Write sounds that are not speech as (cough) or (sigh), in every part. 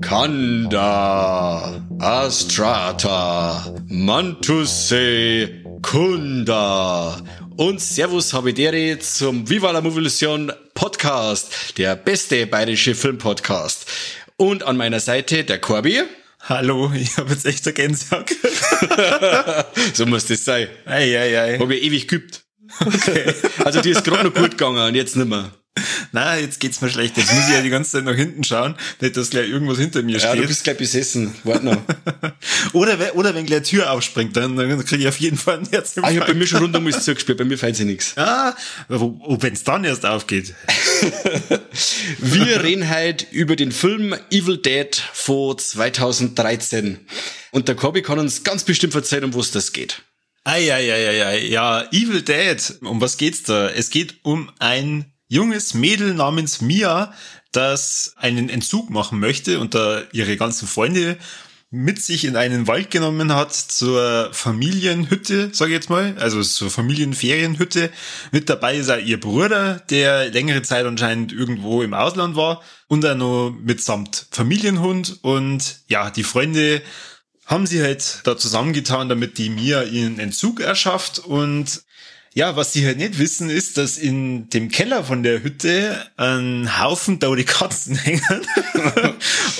Kanda, Astrata, Mantusse, Kunda und Servus Habidere zum Viva la Movilusion Podcast, der beste bayerische Filmpodcast. Und an meiner Seite der Corby. Hallo, ich habe jetzt echt eine Gänsehaut. (laughs) so muss das sein. Ei, ei, ei. Hab ich ewig geübt. Okay. Also die ist gerade noch gut gegangen und jetzt nicht mehr. Na, jetzt geht's mir schlecht. Jetzt muss ich ja die ganze Zeit nach hinten schauen, nicht, dass gleich irgendwas hinter mir steht. Ja, du bist gleich besessen. Warte noch. (laughs) oder, oder wenn gleich Tür aufspringt, dann, dann kriege ich auf jeden Fall ein Herz Ah, ich hab bei mir schon rund um alles zugespielt. Bei mir fällt sich nichts. Ah, wenn es dann erst aufgeht. (laughs) Wir reden heute über den Film Evil Dead von 2013. Und der Corby kann uns ganz bestimmt erzählen, um was das geht. Eieieiei, ja, Evil Dead. Um was geht's da? Es geht um ein junges Mädel namens Mia, das einen Entzug machen möchte und da ihre ganzen Freunde mit sich in einen Wald genommen hat zur Familienhütte, sage ich jetzt mal, also zur Familienferienhütte. Mit dabei ist auch ihr Bruder, der längere Zeit anscheinend irgendwo im Ausland war und auch noch mitsamt Familienhund und ja, die Freunde haben sie halt da zusammengetan, damit die Mia ihren Entzug erschafft und ja, was sie halt nicht wissen, ist, dass in dem Keller von der Hütte ein Haufen tote Katzen (laughs) hängen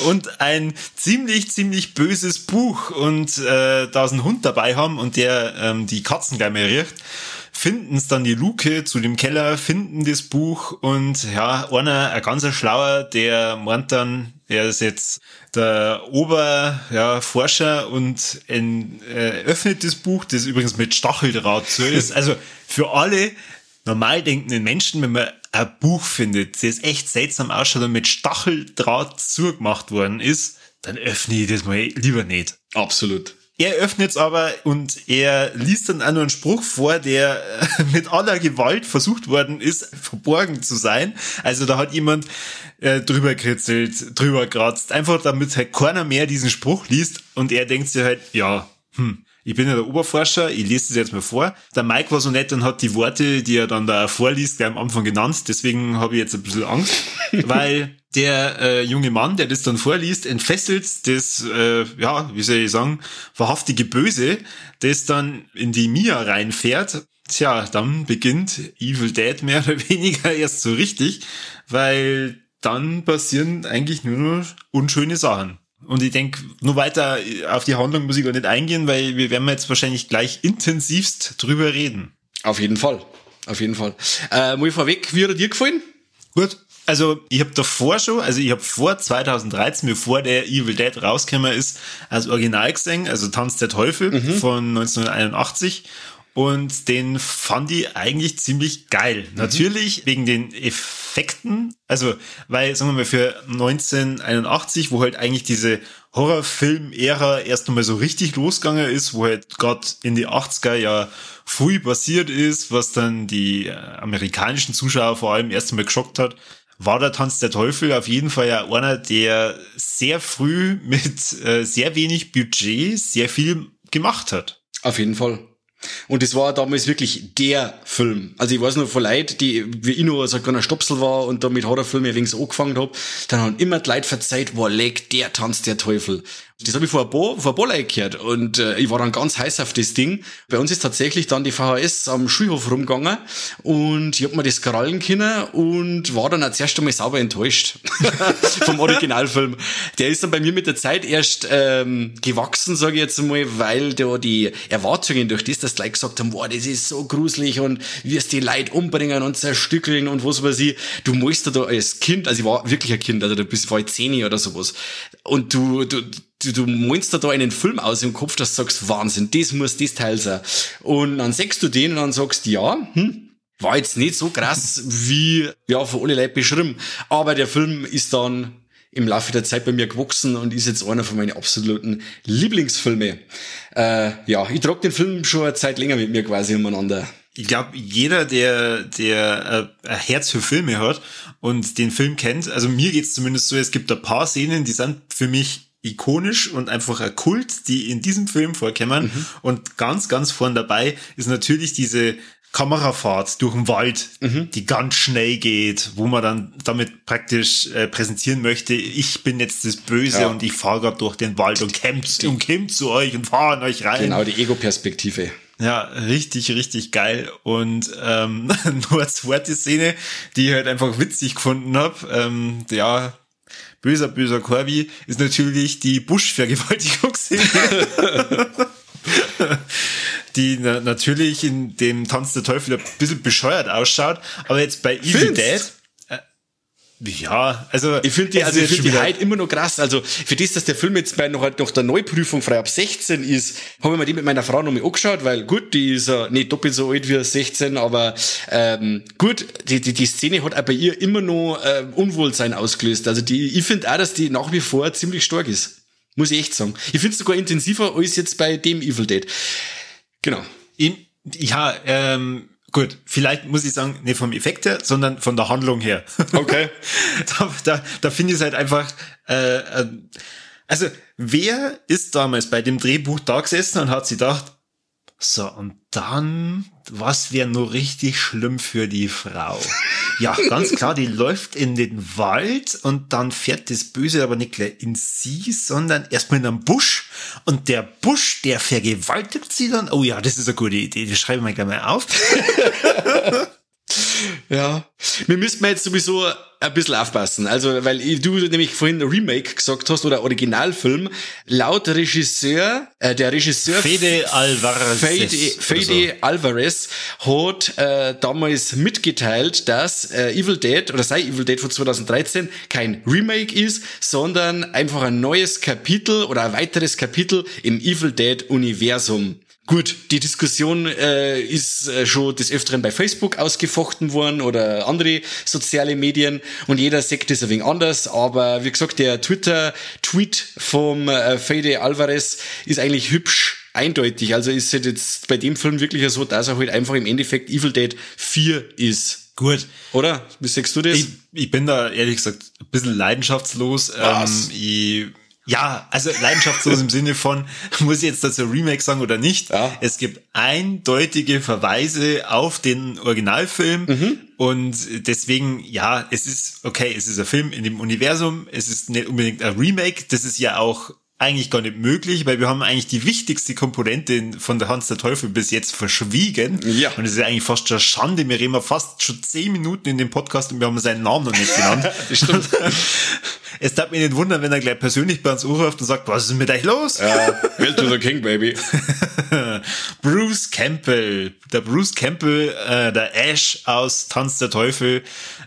und ein ziemlich, ziemlich böses Buch und äh, da ist ein Hund dabei haben und der ähm, die Katzen gleich mehr riecht finden es dann die Luke zu dem Keller, finden das Buch und ja, einer, ein ganzer Schlauer, der meint dann, er ist jetzt der Ober, ja, und en, äh, öffnet das Buch, das übrigens mit Stacheldraht so ist. Also für alle normal denkenden Menschen, wenn man ein Buch findet, das echt seltsam ausschaut und mit Stacheldraht zugemacht worden ist, dann öffne ich das mal lieber nicht. Absolut. Er öffnet's aber und er liest dann auch nur einen Spruch vor, der mit aller Gewalt versucht worden ist, verborgen zu sein. Also da hat jemand äh, drüber kritzelt, drüber kratzt, einfach damit halt keiner mehr diesen Spruch liest und er denkt sich halt, ja, hm, ich bin ja der Oberforscher, ich lese das jetzt mal vor. Der Mike war so nett und hat die Worte, die er dann da vorliest, gleich am Anfang genannt. Deswegen habe ich jetzt ein bisschen Angst, (laughs) weil der äh, junge Mann, der das dann vorliest, entfesselt das, äh, ja, wie soll ich sagen, wahrhaftige Böse, das dann in die Mia reinfährt. Tja, dann beginnt Evil Dead mehr oder (laughs) weniger erst so richtig, weil dann passieren eigentlich nur noch unschöne Sachen. Und ich denke, nur weiter auf die Handlung muss ich gar nicht eingehen, weil wir werden jetzt wahrscheinlich gleich intensivst drüber reden. Auf jeden Fall. Auf jeden Fall. Äh, mal vorweg, wie hat er dir gefallen? Gut. Also ich habe davor schon, also ich habe vor 2013, bevor der Evil Dead rausgekommen ist, als Original gesehen, also Tanz der Teufel mhm. von 1981 und den fand ich eigentlich ziemlich geil. Mhm. Natürlich wegen den Effekten, also weil, sagen wir mal, für 1981, wo halt eigentlich diese Horrorfilm-Ära erst einmal so richtig losgegangen ist, wo halt gerade in die 80er ja früh passiert ist, was dann die äh, amerikanischen Zuschauer vor allem erst einmal geschockt hat, war der Tanz der Teufel auf jeden Fall ja einer, der sehr früh mit äh, sehr wenig Budget sehr viel gemacht hat. Auf jeden Fall. Und das war damals wirklich der Film. Also ich weiß noch von Leuten, die, wie ich noch so ein kleiner Stopsel war und da mit Horrorfilmen wenig so angefangen hab, dann haben immer die Leute verzeiht, wo leg der Tanz der Teufel. Das habe ich vor ein paar, vor ein paar Leuten gehört und äh, ich war dann ganz heiß auf das Ding. Bei uns ist tatsächlich dann die VHS am Schulhof rumgegangen und ich hab mir das krallen können und war dann auch zuerst einmal sauber enttäuscht (laughs) vom Originalfilm. Der ist dann bei mir mit der Zeit erst ähm, gewachsen, sage ich jetzt mal, weil da die Erwartungen durch das, dass die Leute gesagt haben, boah, das ist so gruselig und wirst die Leute umbringen und zerstückeln und was weiß ich. Du musst da als Kind, also ich war wirklich ein Kind, also du bist ich zehn oder sowas und du, du du, du meinst da einen Film aus im Kopf, dass du sagst, Wahnsinn, das muss das Teil sein. Und dann sagst du den und dann sagst, ja, hm, war jetzt nicht so krass, (laughs) wie, ja, von alle Leute beschrieben. Aber der Film ist dann im Laufe der Zeit bei mir gewachsen und ist jetzt einer von meinen absoluten Lieblingsfilme. Äh, ja, ich trage den Film schon eine Zeit länger mit mir quasi umeinander. ich glaube, jeder, der, der äh, ein Herz für Filme hat und den Film kennt, also mir geht's zumindest so, es gibt ein paar Szenen, die sind für mich ikonisch und einfach ein Kult, die in diesem Film vorkommen. Mhm. Und ganz, ganz vorn dabei ist natürlich diese Kamerafahrt durch den Wald, mhm. die ganz schnell geht, wo man dann damit praktisch äh, präsentieren möchte, ich bin jetzt das Böse ja. und ich fahre gerade durch den Wald und kämpft und kämpft zu euch und fahre an euch rein. Genau, die Ego-Perspektive. Ja, richtig, richtig geil. Und ähm, (laughs) nur eine zweite Szene, die ich halt einfach witzig gefunden habe. Ähm, ja, böser, böser Corby ist natürlich die Busch-Vergewaltigungsszene. (laughs) die na natürlich in dem Tanz der Teufel ein bisschen bescheuert ausschaut, aber jetzt bei Evil Dead ja, also ich finde die, also ich finde die halt immer noch krass. Also für das, dass der Film jetzt bei noch halt noch der Neuprüfung frei ab 16 ist, habe ich mir die mit meiner Frau noch mal angeschaut, weil gut, die ist ja nicht doppelt so alt wie 16, aber ähm, gut, die, die, die Szene hat auch bei ihr immer noch äh, Unwohlsein ausgelöst. Also die, ich finde auch, dass die nach wie vor ziemlich stark ist. Muss ich echt sagen. Ich finde es sogar intensiver als jetzt bei dem Evil Dead. Genau. In, ja, ähm, Gut, vielleicht muss ich sagen, nicht vom Effekt her, sondern von der Handlung her. Okay. (laughs) da da, da finde ich es halt einfach, äh, äh, also wer ist damals bei dem Drehbuch da gesessen und hat sich gedacht, so, und dann, was wäre nur richtig schlimm für die Frau? (laughs) Ja, ganz klar, die läuft in den Wald und dann fährt das Böse aber nicht gleich in sie, sondern erstmal in einen Busch und der Busch, der vergewaltigt sie dann. Oh ja, das ist eine gute Idee, das schreibe ich mir gleich mal auf. (laughs) Ja, wir müssten jetzt sowieso ein bisschen aufpassen. Also, weil du nämlich vorhin Remake gesagt hast oder Originalfilm. Laut Regisseur, äh, der Regisseur Fede Alvarez, Fede, Fede so. Alvarez hat äh, damals mitgeteilt, dass äh, Evil Dead oder sei Evil Dead von 2013 kein Remake ist, sondern einfach ein neues Kapitel oder ein weiteres Kapitel im Evil Dead Universum. Gut, die Diskussion äh, ist äh, schon des Öfteren bei Facebook ausgefochten worden oder andere soziale Medien und jeder sagt es ein wenig anders, aber wie gesagt, der Twitter-Tweet vom äh, Fede Alvarez ist eigentlich hübsch eindeutig. Also ist es jetzt bei dem Film wirklich so, dass er halt einfach im Endeffekt Evil Dead 4 ist. Gut. Oder? Wie sagst du das? Ich, ich bin da ehrlich gesagt ein bisschen leidenschaftslos. Was? Ähm, ich ja, also leidenschaftslos im Sinne von, muss ich jetzt dazu Remake sagen oder nicht? Ja. Es gibt eindeutige Verweise auf den Originalfilm mhm. und deswegen, ja, es ist, okay, es ist ein Film in dem Universum, es ist nicht unbedingt ein Remake, das ist ja auch eigentlich gar nicht möglich, weil wir haben eigentlich die wichtigste Komponente von der Hans der Teufel bis jetzt verschwiegen. Ja. Und es ist eigentlich fast schon Schande. Wir reden fast schon zehn Minuten in dem Podcast und wir haben seinen Namen noch nicht genannt. (laughs) das stimmt. (laughs) es darf mich nicht wundern, wenn er gleich persönlich bei uns anruft und sagt, was ist mit euch los? Ja, Hail to the King, baby. (laughs) Bruce Campbell. Der Bruce Campbell, äh, der Ash aus Tanz der Teufel,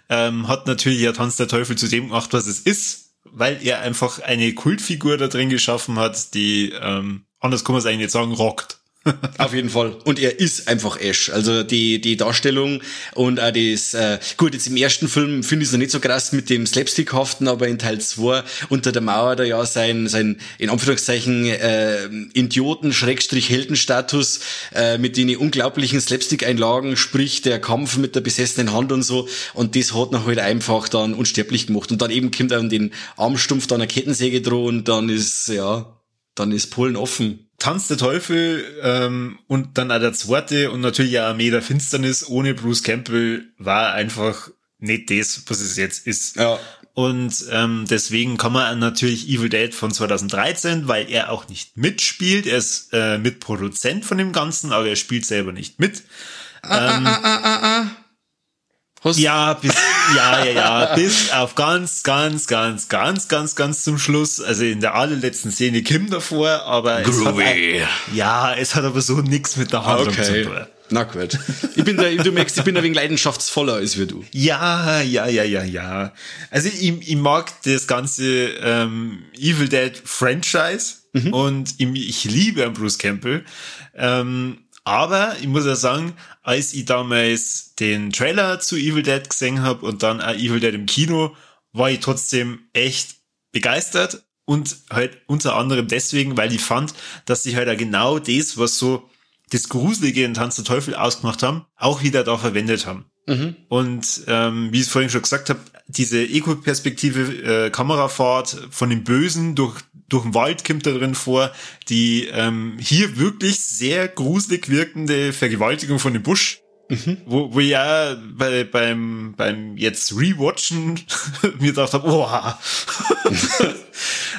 ähm, hat natürlich ja Tanz der Teufel zu dem gemacht, was es ist weil er einfach eine Kultfigur da drin geschaffen hat, die, ähm, anders kann man es eigentlich nicht sagen, rockt. (laughs) Auf jeden Fall. Und er ist einfach Ash. Also die, die Darstellung und auch das, äh, gut, jetzt im ersten Film finde ich es noch nicht so krass mit dem Slapstickhaften, aber in Teil 2 unter der Mauer da ja sein, sein in Anführungszeichen, äh, Idioten-Heldenstatus äh, mit den unglaublichen Slapstick-Einlagen, sprich der Kampf mit der besessenen Hand und so. Und das hat noch halt einfach dann unsterblich gemacht. Und dann eben kommt er an den Armstumpf da eine Kettensäge drohen und dann ist, ja, dann ist Polen offen. Tanz der Teufel ähm, und dann auch der zweite und natürlich auch Armee der Finsternis ohne Bruce Campbell war einfach nicht das, was es jetzt ist. Ja. Und ähm, deswegen kann man natürlich Evil Dead von 2013, weil er auch nicht mitspielt. Er ist äh, Mitproduzent von dem Ganzen, aber er spielt selber nicht mit. Ah, ähm, ah, ah, ah, ah. Hast ja, bis, ja, ja, ja, (laughs) bis auf ganz, ganz, ganz, ganz, ganz, ganz zum Schluss. Also in der allerletzten Szene Kim davor, aber es hat, ja, es hat aber so nichts mit der Handlung okay. zu tun. Na gut. Ich bin da, du merkst, ich bin ein wenig leidenschaftsvoller als wir du. Ja, ja, ja, ja, ja. Also ich, ich mag das ganze ähm, Evil Dead Franchise mhm. und ich, ich liebe Bruce Campbell. Ähm, aber ich muss ja sagen, als ich damals den Trailer zu Evil Dead gesehen habe und dann auch Evil Dead im Kino, war ich trotzdem echt begeistert und halt unter anderem deswegen, weil ich fand, dass sich halt auch genau das, was so das Gruselige in Tanz der Teufel ausgemacht haben, auch wieder da verwendet haben. Mhm. Und ähm, wie ich es vorhin schon gesagt habe, diese Ego-Perspektive, äh, Kamerafahrt von dem Bösen durch, durch den Wald kommt da drin vor, die ähm, hier wirklich sehr gruselig wirkende Vergewaltigung von dem Busch. Mhm. Wo, wo ja bei, beim, beim jetzt Rewatchen (laughs) mir gedacht habe, oh, (laughs)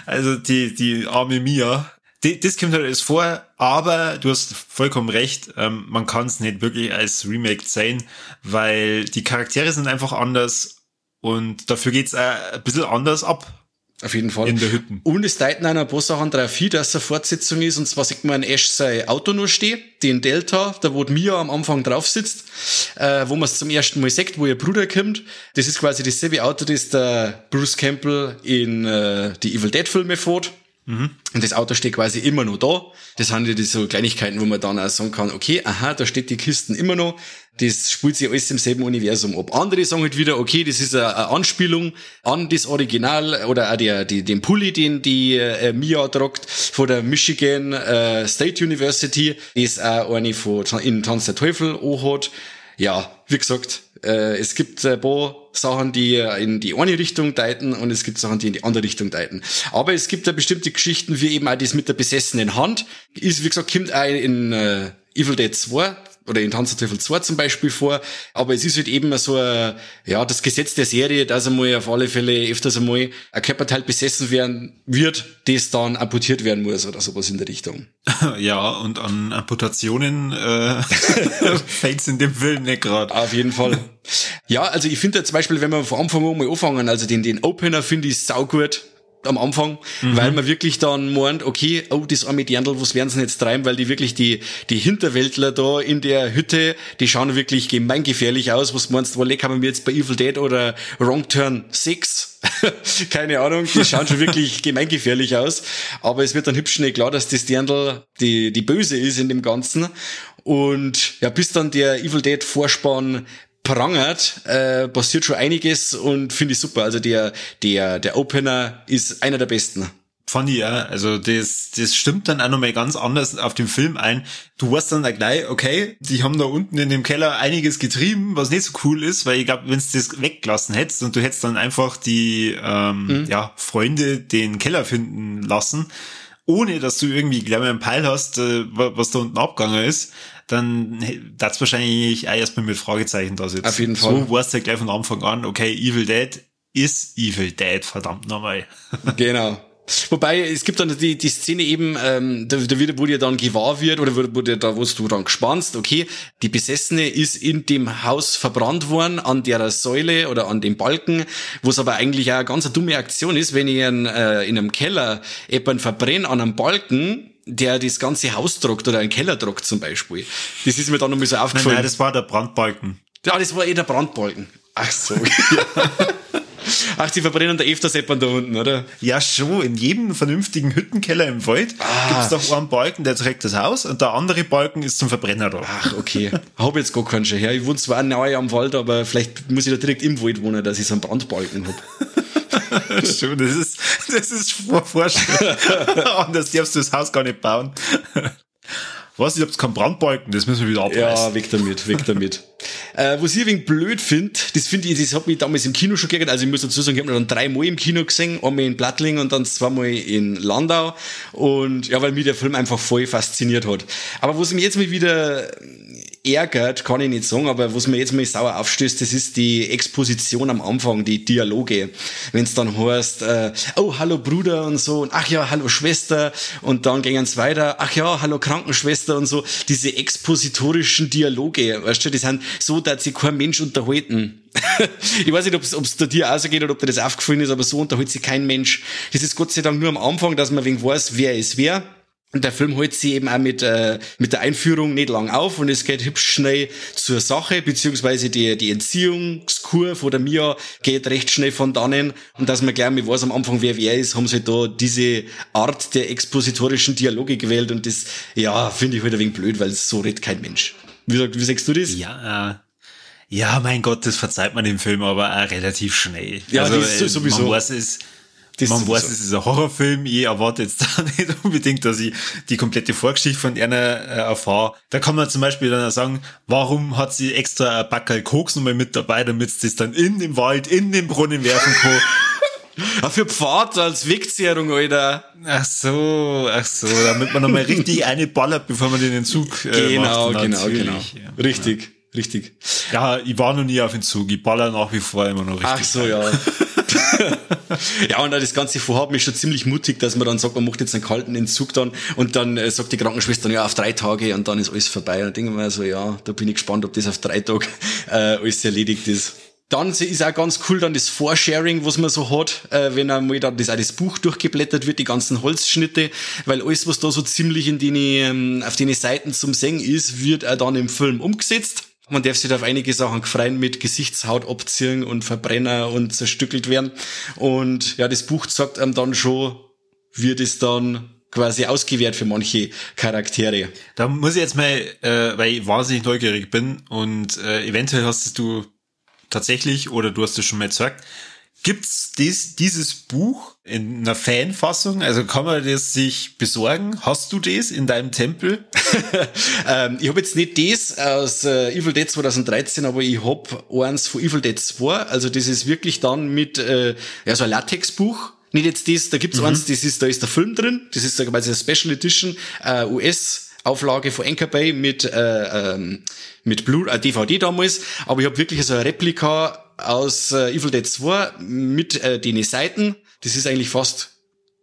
also die, die arme Mia, das kommt halt alles vor, aber du hast vollkommen recht, ähm, man kann es nicht wirklich als Remake sehen, weil die Charaktere sind einfach anders und dafür geht's auch ein bisschen anders ab. Auf jeden Fall. In der Hütten. Und es deuten einer ein paar Sachen drauf hin, dass es eine Fortsetzung ist. Und zwar sieht man Ash sein Auto nur stehen, den Delta, da wo Mia am Anfang drauf sitzt, äh, wo man es zum ersten Mal sieht, wo ihr Bruder kommt. Das ist quasi dasselbe Auto, das der Bruce Campbell in äh, die Evil Dead Filme fährt. Mhm. Und das Auto steht quasi immer noch da. Das sind ja die so Kleinigkeiten, wo man dann auch sagen kann, okay, aha, da steht die Kisten immer noch. Das spielt sich alles im selben Universum ab. Andere sagen halt wieder, okay, das ist eine, Anspielung an das Original oder auch der, die, den Pulli, den die äh, Mia tragt von der Michigan äh, State University, das auch eine von in Tanz der Teufel auch hat. Ja, wie gesagt, äh, es gibt ein paar Sachen, die in die eine Richtung deuten und es gibt Sachen, die in die andere Richtung deuten. Aber es gibt da bestimmte Geschichten, wie eben auch das mit der besessenen Hand. Ist, wie gesagt, kommt auch in äh, Evil Dead 2 oder in Tanz der Teufel 2 zum Beispiel vor. Aber es ist halt eben so ein, ja, das Gesetz der Serie, dass einmal auf alle Fälle öfters einmal ein Körperteil besessen werden wird, das dann amputiert werden muss oder sowas in der Richtung. (laughs) Ja, und an Amputationen äh, (laughs) fällt in dem Film nicht gerade. Auf jeden Fall. (laughs) Ja, also ich finde zum Beispiel, wenn wir von Anfang an mal anfangen, also den, den Opener finde ich saugut am Anfang, mhm. weil man wirklich dann meint, okay, oh, das arme Dirndl, was werden sie jetzt treiben, weil die wirklich die, die Hinterwäldler da in der Hütte, die schauen wirklich gemeingefährlich aus. Was meinst du, leck haben wir jetzt bei Evil Dead oder Wrong Turn 6? (laughs) Keine Ahnung, die schauen schon wirklich (laughs) gemeingefährlich aus. Aber es wird dann hübsch schnell klar, dass das Dirndl die, die Böse ist in dem Ganzen. Und ja, bis dann der Evil Dead Vorspann prangert, äh, passiert schon einiges und finde ich super. Also der, der, der Opener ist einer der besten. Fand ich ja. Also das, das stimmt dann auch nochmal ganz anders auf den Film ein. Du weißt dann gleich, okay, die haben da unten in dem Keller einiges getrieben, was nicht so cool ist, weil ich glaube, wenn du das weggelassen hättest und du hättest dann einfach die ähm, mhm. ja, Freunde den Keller finden lassen, ohne dass du irgendwie, glaube ich, einen Peil hast, äh, was da unten abgegangen ist, dann das wahrscheinlich auch erstmal mit Fragezeichen da sitzen. Auf jeden Fall. So weißt du ja gleich von Anfang an, okay, Evil Dead ist Evil Dead, verdammt nochmal. (laughs) Genau. Wobei, es gibt dann die, die Szene eben, ähm, da, da wird, wo dir dann gewahr wird, oder wo, wo dir da, wo du dann gespannst, okay, die Besessene ist in dem Haus verbrannt worden, an der Säule oder an dem Balken, wo es aber eigentlich auch eine ganz dumme Aktion ist, wenn ich in, äh, in einem Keller jemanden verbrenne an einem Balken, der das ganze Haus tragt oder einen Keller tragt zum Beispiel. Das ist mir dann noch mal so aufgefallen. Nein, nein, das war der Brandbalken. Ja, das war eh der Brandbalken. Ach so. (laughs) Ach, die verbrennen da öfters jemand da unten, oder? Ja, schon. In jedem vernünftigen Hüttenkeller im Wald ah. gibt's doch einen Balken, der trägt das Haus und der andere Balken ist zum Verbrenner da. Ach, okay. Hab jetzt gar keinen schon her. Ich wohne zwar nahe am Wald, aber vielleicht muss ich da direkt im Wald wohnen, dass ich so einen Brandbalken hab. (laughs) Schon, das ist, das ist Vorstellung. (laughs) Anders darfst du das Haus gar nicht bauen. Was, ich hab's keinen Brandbalken, das müssen wir wieder abreißen. Ja, weg damit, weg damit. äh, was ich wenig blöd finde, das finde ich, das hat mich damals im Kino schon gegeben, also ich muss dazu sagen, ich habe dann dreimal im Kino gesehen, einmal in Plattling und dann zweimal in Landau und ja, weil mich der Film einfach voll fasziniert hat. Aber was mich jetzt mal wieder ärgert, kann ich nicht sagen, aber was mir jetzt mal sauer aufstößt, das ist die Exposition am Anfang, die Dialoge. Wenn es dann heißt, äh, oh, hallo Bruder und so, und ach ja, hallo Schwester, und dann gehen es weiter, ach ja, hallo Krankenschwester und so, diese expositorischen Dialoge, weißt du, die sind so, dass sich kein Mensch unterhalten. (laughs) ich weiß nicht, ob es dir auch so geht oder ob dir das aufgefallen ist, aber so unterhält sich kein Mensch. Das ist Gott sei Dank nur am Anfang, dass man wegen weiß, wer ist wer und der Film holt sie eben auch mit, äh, mit der Einführung nicht lang auf und es geht hübsch schnell zur Sache, beziehungsweise die, die Entziehungskur von der Mia geht recht schnell von dannen. Und dass man gleich mal weiß am Anfang, wer wer ist, haben sie da diese Art der expositorischen Dialoge gewählt und das, ja, finde ich halt ein wenig blöd, weil so redet kein Mensch. Wie, wie sagst du das? Ja, äh, ja, mein Gott, das verzeiht man dem Film aber auch relativ schnell. Ja, also, das ist sowieso. Man weiß es, Das Man weiß, es ist ein Horrorfilm, ich erwarte jetzt (laughs) da nicht unbedingt, dass ich die komplette Vorgeschichte von einer äh, erfahre. Da kann man zum Beispiel dann auch sagen, warum hat sie extra ein Backel Koks nochmal mit dabei, damit sie das dann in den Wald, in den Brunnen werfen kann. (laughs) Ah, für Pfad als Wegzehrung, Alter. Ach so, ach so, damit man nochmal richtig (laughs) eine ballert, bevor man den Zug äh, Genau, macht. genau, genau. Ja. Richtig, ja. richtig. Ja, ich war noch nie auf den Zug. Ich baller nach wie vor immer noch richtig. Ach so, ja. (laughs) ja, und das ganze Vorhaben ist schon ziemlich mutig, dass man dann sagt, man macht jetzt einen kalten Entzug dann und dann äh, sagt die Krankenschwester, ja, auf drei Tage und dann ist alles vorbei. Und dann denken wir so, ja, da bin ich gespannt, ob das auf drei Tage (laughs) äh, alles erledigt ist. Dann ist auch ganz cool dann das Vorsharing, was man so hat, äh, wenn einmal dann das, auch das Buch durchgeblättert wird, die ganzen Holzschnitte, weil alles, was da so ziemlich in den, ähm, auf den Seiten zum Singen ist, wird auch dann im Film umgesetzt. Man darf sich auf einige Sachen gefreien mit Gesichtshaut abziehen und Verbrenner und zerstückelt werden. Und ja, das Buch sagt einem dann schon, wird es dann quasi ausgewählt für manche Charaktere. Da muss ich jetzt mal, äh, weil ich wahnsinnig neugierig bin und äh, eventuell hast du tatsächlich, oder du hast es schon mal gesagt, Gibt's dies, dieses Buch in einer Fanfassung? Also kann man das sich besorgen? Hast du das in deinem Tempel? (laughs) ähm, ich habe jetzt nicht das aus äh, Evil Dead 2013, aber ich hab eins von Evil Dead 2. Also das ist wirklich dann mit äh, ja, so ein Latexbuch. Nicht jetzt das, da gibt's mhm. eins, das ist, da ist der Film drin. Das ist quasi eine Special Edition, äh, US. Auflage von Anchor Bay mit äh, ähm, mit Blue äh, DVD damals, aber ich habe wirklich so ein Replika aus äh, Evil Dead 2 mit äh, den Seiten. Das ist eigentlich fast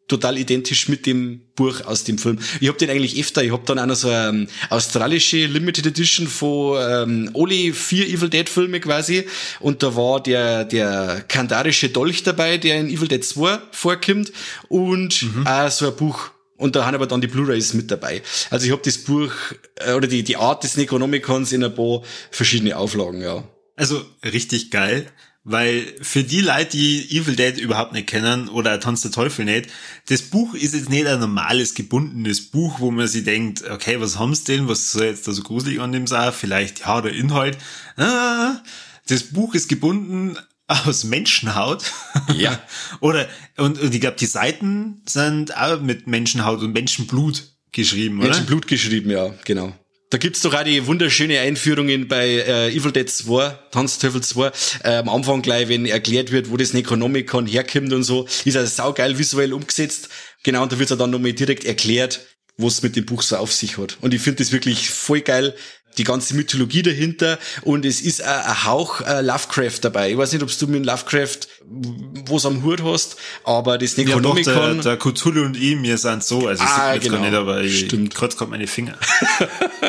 total identisch mit dem Buch aus dem Film. Ich hab den eigentlich öfter. Ich hab dann auch noch so eine ähm, australische Limited Edition von ähm, alle vier Evil Dead Filme quasi. Und da war der, der kandarische Dolch dabei, der in Evil Dead 2 vorkommt. Und mhm. auch so ein Buch und da haben aber dann die Blu-rays mit dabei. Also ich habe das Buch äh, oder die, die Art des Necronomicons in ein paar verschiedene Auflagen, ja. Also richtig geil, weil für die Leute, die Evil Dead überhaupt nicht kennen oder Tanz der Teufel nicht, das Buch ist jetzt nicht ein normales gebundenes Buch, wo man sich denkt, okay, was haben sie denn, was soll jetzt da so gruselig an dem sein? Vielleicht, ja, der Inhalt. Ah, das Buch ist gebunden aus Menschenhaut. Ja. (laughs) oder, und, und ich glaube, die Seiten sind auch mit Menschenhaut und Menschenblut geschrieben, oder? Menschenblut geschrieben, ja, genau. Da gibt's doch auch die wunderschöne Einführungen bei äh, Evil Dead 2, Tanzteufel 2, äh, am Anfang gleich, wenn erklärt wird, wo das Necronomicon herkommt und so, ist also saugeil visuell umgesetzt. Genau, und da wird's ja dann nochmal direkt erklärt, was mit dem Buch so auf sich hat. Und ich finde das wirklich voll geil, die ganze Mythologie dahinter und es ist ein, Hauch äh, Lovecraft dabei. Ich weiß nicht, ob du mit Lovecraft was am Hut hast, aber das Necronomicon... Ja, doch, der, der Cthulhu und ihm, wir sind so, also ah, sieht genau. gar nicht, aber ich, Stimmt. kreuz gerade meine Finger. (laughs)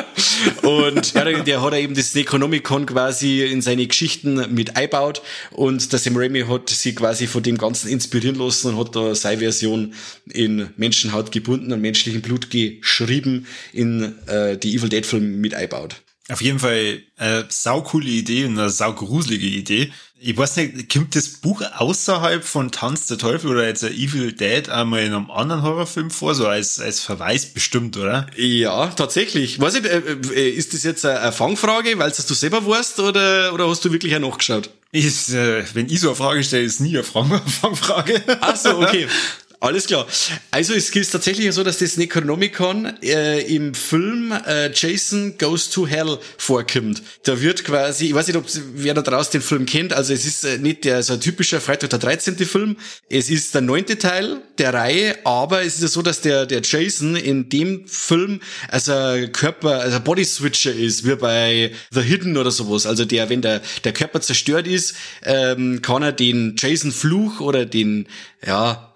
und ja, der, hat eben das Necronomicon quasi in seine Geschichten mit einbaut und der Sam Raimi hat sich quasi von dem Ganzen inspirieren lassen und hat da seine Version in Menschenhaut gebunden und menschlichem Blut geschrieben in äh, die Evil Dead Film mit einbaut. Auf jeden Fall eine saukoole Idee und eine saugruselige Idee. Ich weiß nicht, kommt das Buch außerhalb von Tanz der Teufel oder jetzt Evil Dead einmal in einem anderen Horrorfilm vor, so als, als Verweis bestimmt, oder? Ja, tatsächlich. Weiß ich, äh, äh, ist das jetzt eine Fangfrage, weil es du selber weißt, oder, oder hast du wirklich auch nachgeschaut? Ist, äh, wenn ich so eine Frage stelle, ist nie eine (laughs) Fangfrage. Ach so, okay. Alles klar. Also es ist tatsächlich so, dass das Necronomicon äh, im Film äh, Jason Goes to Hell vorkommt. Da wird quasi, ich weiß nicht, ob wer da draußen den Film kennt, also es ist äh, nicht der so ein typischer Freitag der 13. Film, es ist der neunte Teil der Reihe, aber es ist ja so, dass der, der Jason in dem Film also Körper, also Body Switcher ist, wie bei The Hidden oder sowas. Also der, wenn der, der Körper zerstört ist, ähm, kann er den Jason Fluch oder den, ja,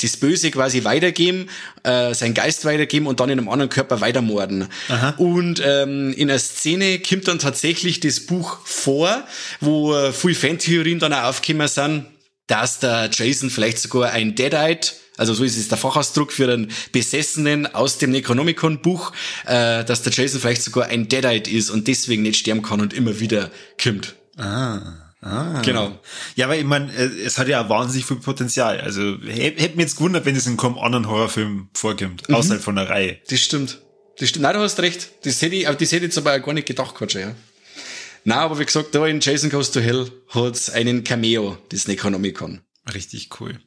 das Böse quasi weitergeben, äh, sein Geist weitergeben und dann in einem anderen Körper weitermorden. Aha. Und ähm, in einer Szene kommt dann tatsächlich das Buch vor, wo äh, viele Fantheorien dann auch aufgekommen sind, dass der Jason vielleicht sogar ein Deadite also so ist es der Fachausdruck für einen Besessenen aus dem Necronomicon-Buch, äh, dass der Jason vielleicht sogar ein Deadite ist und deswegen nicht sterben kann und immer wieder kommt. Ah. Ah. Genau. Ja, weil ich meine, äh, es hat ja wahnsinnig viel Potenzial. Also hätte mich jetzt gewundert, wenn es in keinem anderen Horrorfilm vorkommt, mhm. außerhalb von der Reihe. Das stimmt. Das stimmt. Nein, du hast recht. Das hätte ich, das hätte ich jetzt aber gar nicht gedacht, Quatsch, ja. Na, aber wie gesagt, da in Jason Goes to Hell hat's einen Cameo, das Necronomicon. Richtig cool.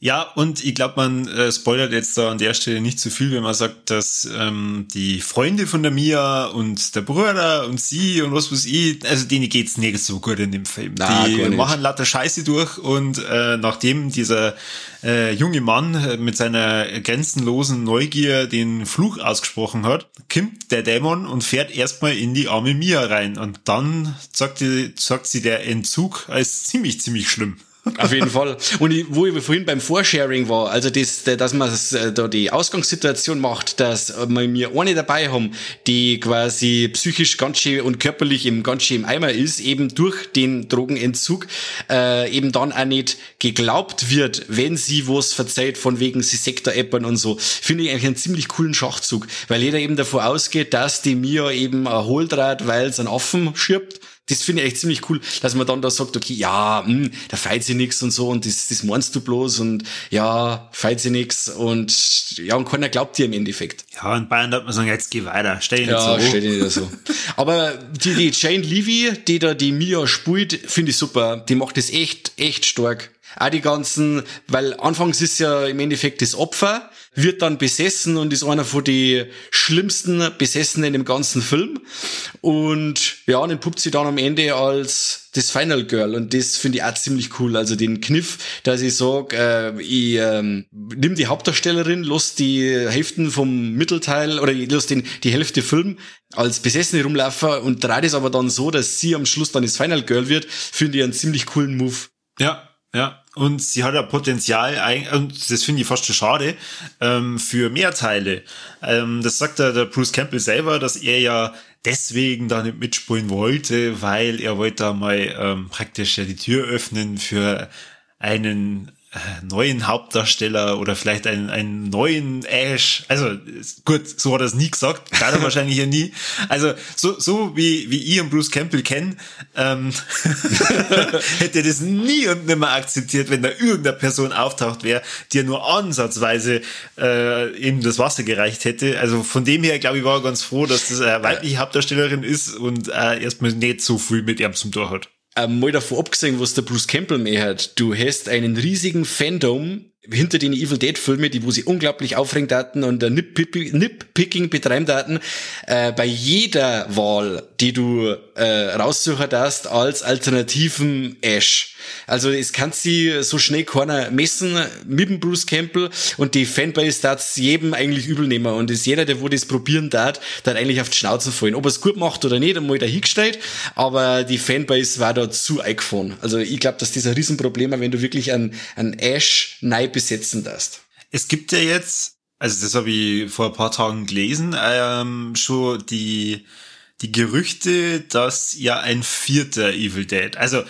Ja, und ich glaube, man äh, spoilert jetzt da an der Stelle nicht zu viel, wenn man sagt, dass ähm, die Freunde von der Mia und der Bruder und sie und was weiß ich, also denen geht's nicht so gut in dem Film. Na, die machen lauter Scheiße durch und äh, nachdem dieser äh, junge Mann äh, mit seiner grenzenlosen Neugier den Fluch ausgesprochen hat, kommt der Dämon und fährt erstmal in die arme Mia rein und dann sagt, die, sagt sie, der Entzug als ziemlich, ziemlich schlimm. Auf jeden Fall. Und ich, wo ich vorhin beim Vorsharing war, also das, dass man äh, da die Ausgangssituation macht, dass wir mir eine dabei haben, die quasi psychisch ganz schön und körperlich im ganz schön im Eimer ist, eben durch den Drogenentzug, äh, eben dann auch nicht geglaubt wird, wenn sie was verzeiht, von wegen sie Sektor-Appern und so, finde ich eigentlich einen ziemlich coolen Schachzug, weil jeder eben davor ausgeht, dass die Mia eben erholt hat, weil es einen Affen schirbt das finde ich echt ziemlich cool, dass man dann da sagt, okay, ja, mh, hm, da feit sie nix und so und das, das meinst du bloß und ja, feit sie nix und ja, und keiner glaubt dir im Endeffekt. Ja, in Bayern darf man sagen, jetzt geh weiter, stell dich ja, nicht so. stell dich nicht so. (laughs) Aber die, die Jane Levy, die da die Mia spielt, finde ich super. Die macht das echt, echt stark. Auch die ganzen, weil anfangs ist ja im Endeffekt das Opfer, wird dann besessen und ist einer von die schlimmsten Besessenen im ganzen Film. Und ja, und entpuppt sie dann am Ende als das Final Girl. Und das finde ich auch ziemlich cool. Also den Kniff, dass ich sage, äh, ich ähm, nimm die Hauptdarstellerin, los die Hälften vom Mittelteil oder ich los den, die Hälfte Film als Besessene rumlaufen und drehe das aber dann so, dass sie am Schluss dann das Final Girl wird, finde ich einen ziemlich coolen Move. Ja, ja, und sie hat ja Potenzial, und das finde ich fast schon schade, ähm, für mehr Teile. Ähm, das sagt der, der Bruce Campbell selber, dass er ja deswegen da nicht mitspielen wollte, weil er wollte da mal ähm, praktisch ja die Tür öffnen für einen neuen Hauptdarsteller oder vielleicht einen, einen neuen Ash. Also gut, so hat er es nie gesagt, er (laughs) wahrscheinlich ja nie. Also so, so wie, wie ich und Bruce Campbell kennen, ähm, (laughs) hätte er das nie und nimmer akzeptiert, wenn da irgendeine Person auftaucht wäre, die er nur ansatzweise äh, eben das Wasser gereicht hätte. Also von dem her, glaube ich, war er ganz froh, dass das eine weibliche Hauptdarstellerin ist und äh, erstmal nicht so viel mit ihm zum Tor hat mal davon abgesehen, was der Bruce Campbell mehr hat. Du hast einen riesigen Fandom hinter den Evil Dead Filme, die wo sie unglaublich aufregen hatten und der Nip-Picking betreiben hatten, äh, bei jeder Wahl, die du äh, raussuchen darfst als alternativen Ash. Also es kann sie so schnell keiner messen mit dem Bruce Campbell und die Fanbase darf jedem eigentlich übel nehmen und ist jeder, der wo das probieren darf, dann eigentlich auf die Schnauze fallen. Ob er es gut macht oder nicht, einmal dahingestellt, aber die Fanbase war da zu eingefahren. Also ich glaube, dass das ein Riesenproblem ist, wenn du wirklich einen, einen Ash neu besetzen darfst. Es gibt ja jetzt, also das habe ich vor ein paar Tagen gelesen, ähm, schon die, die Gerüchte, dass ja ein vierter Evil Dead, also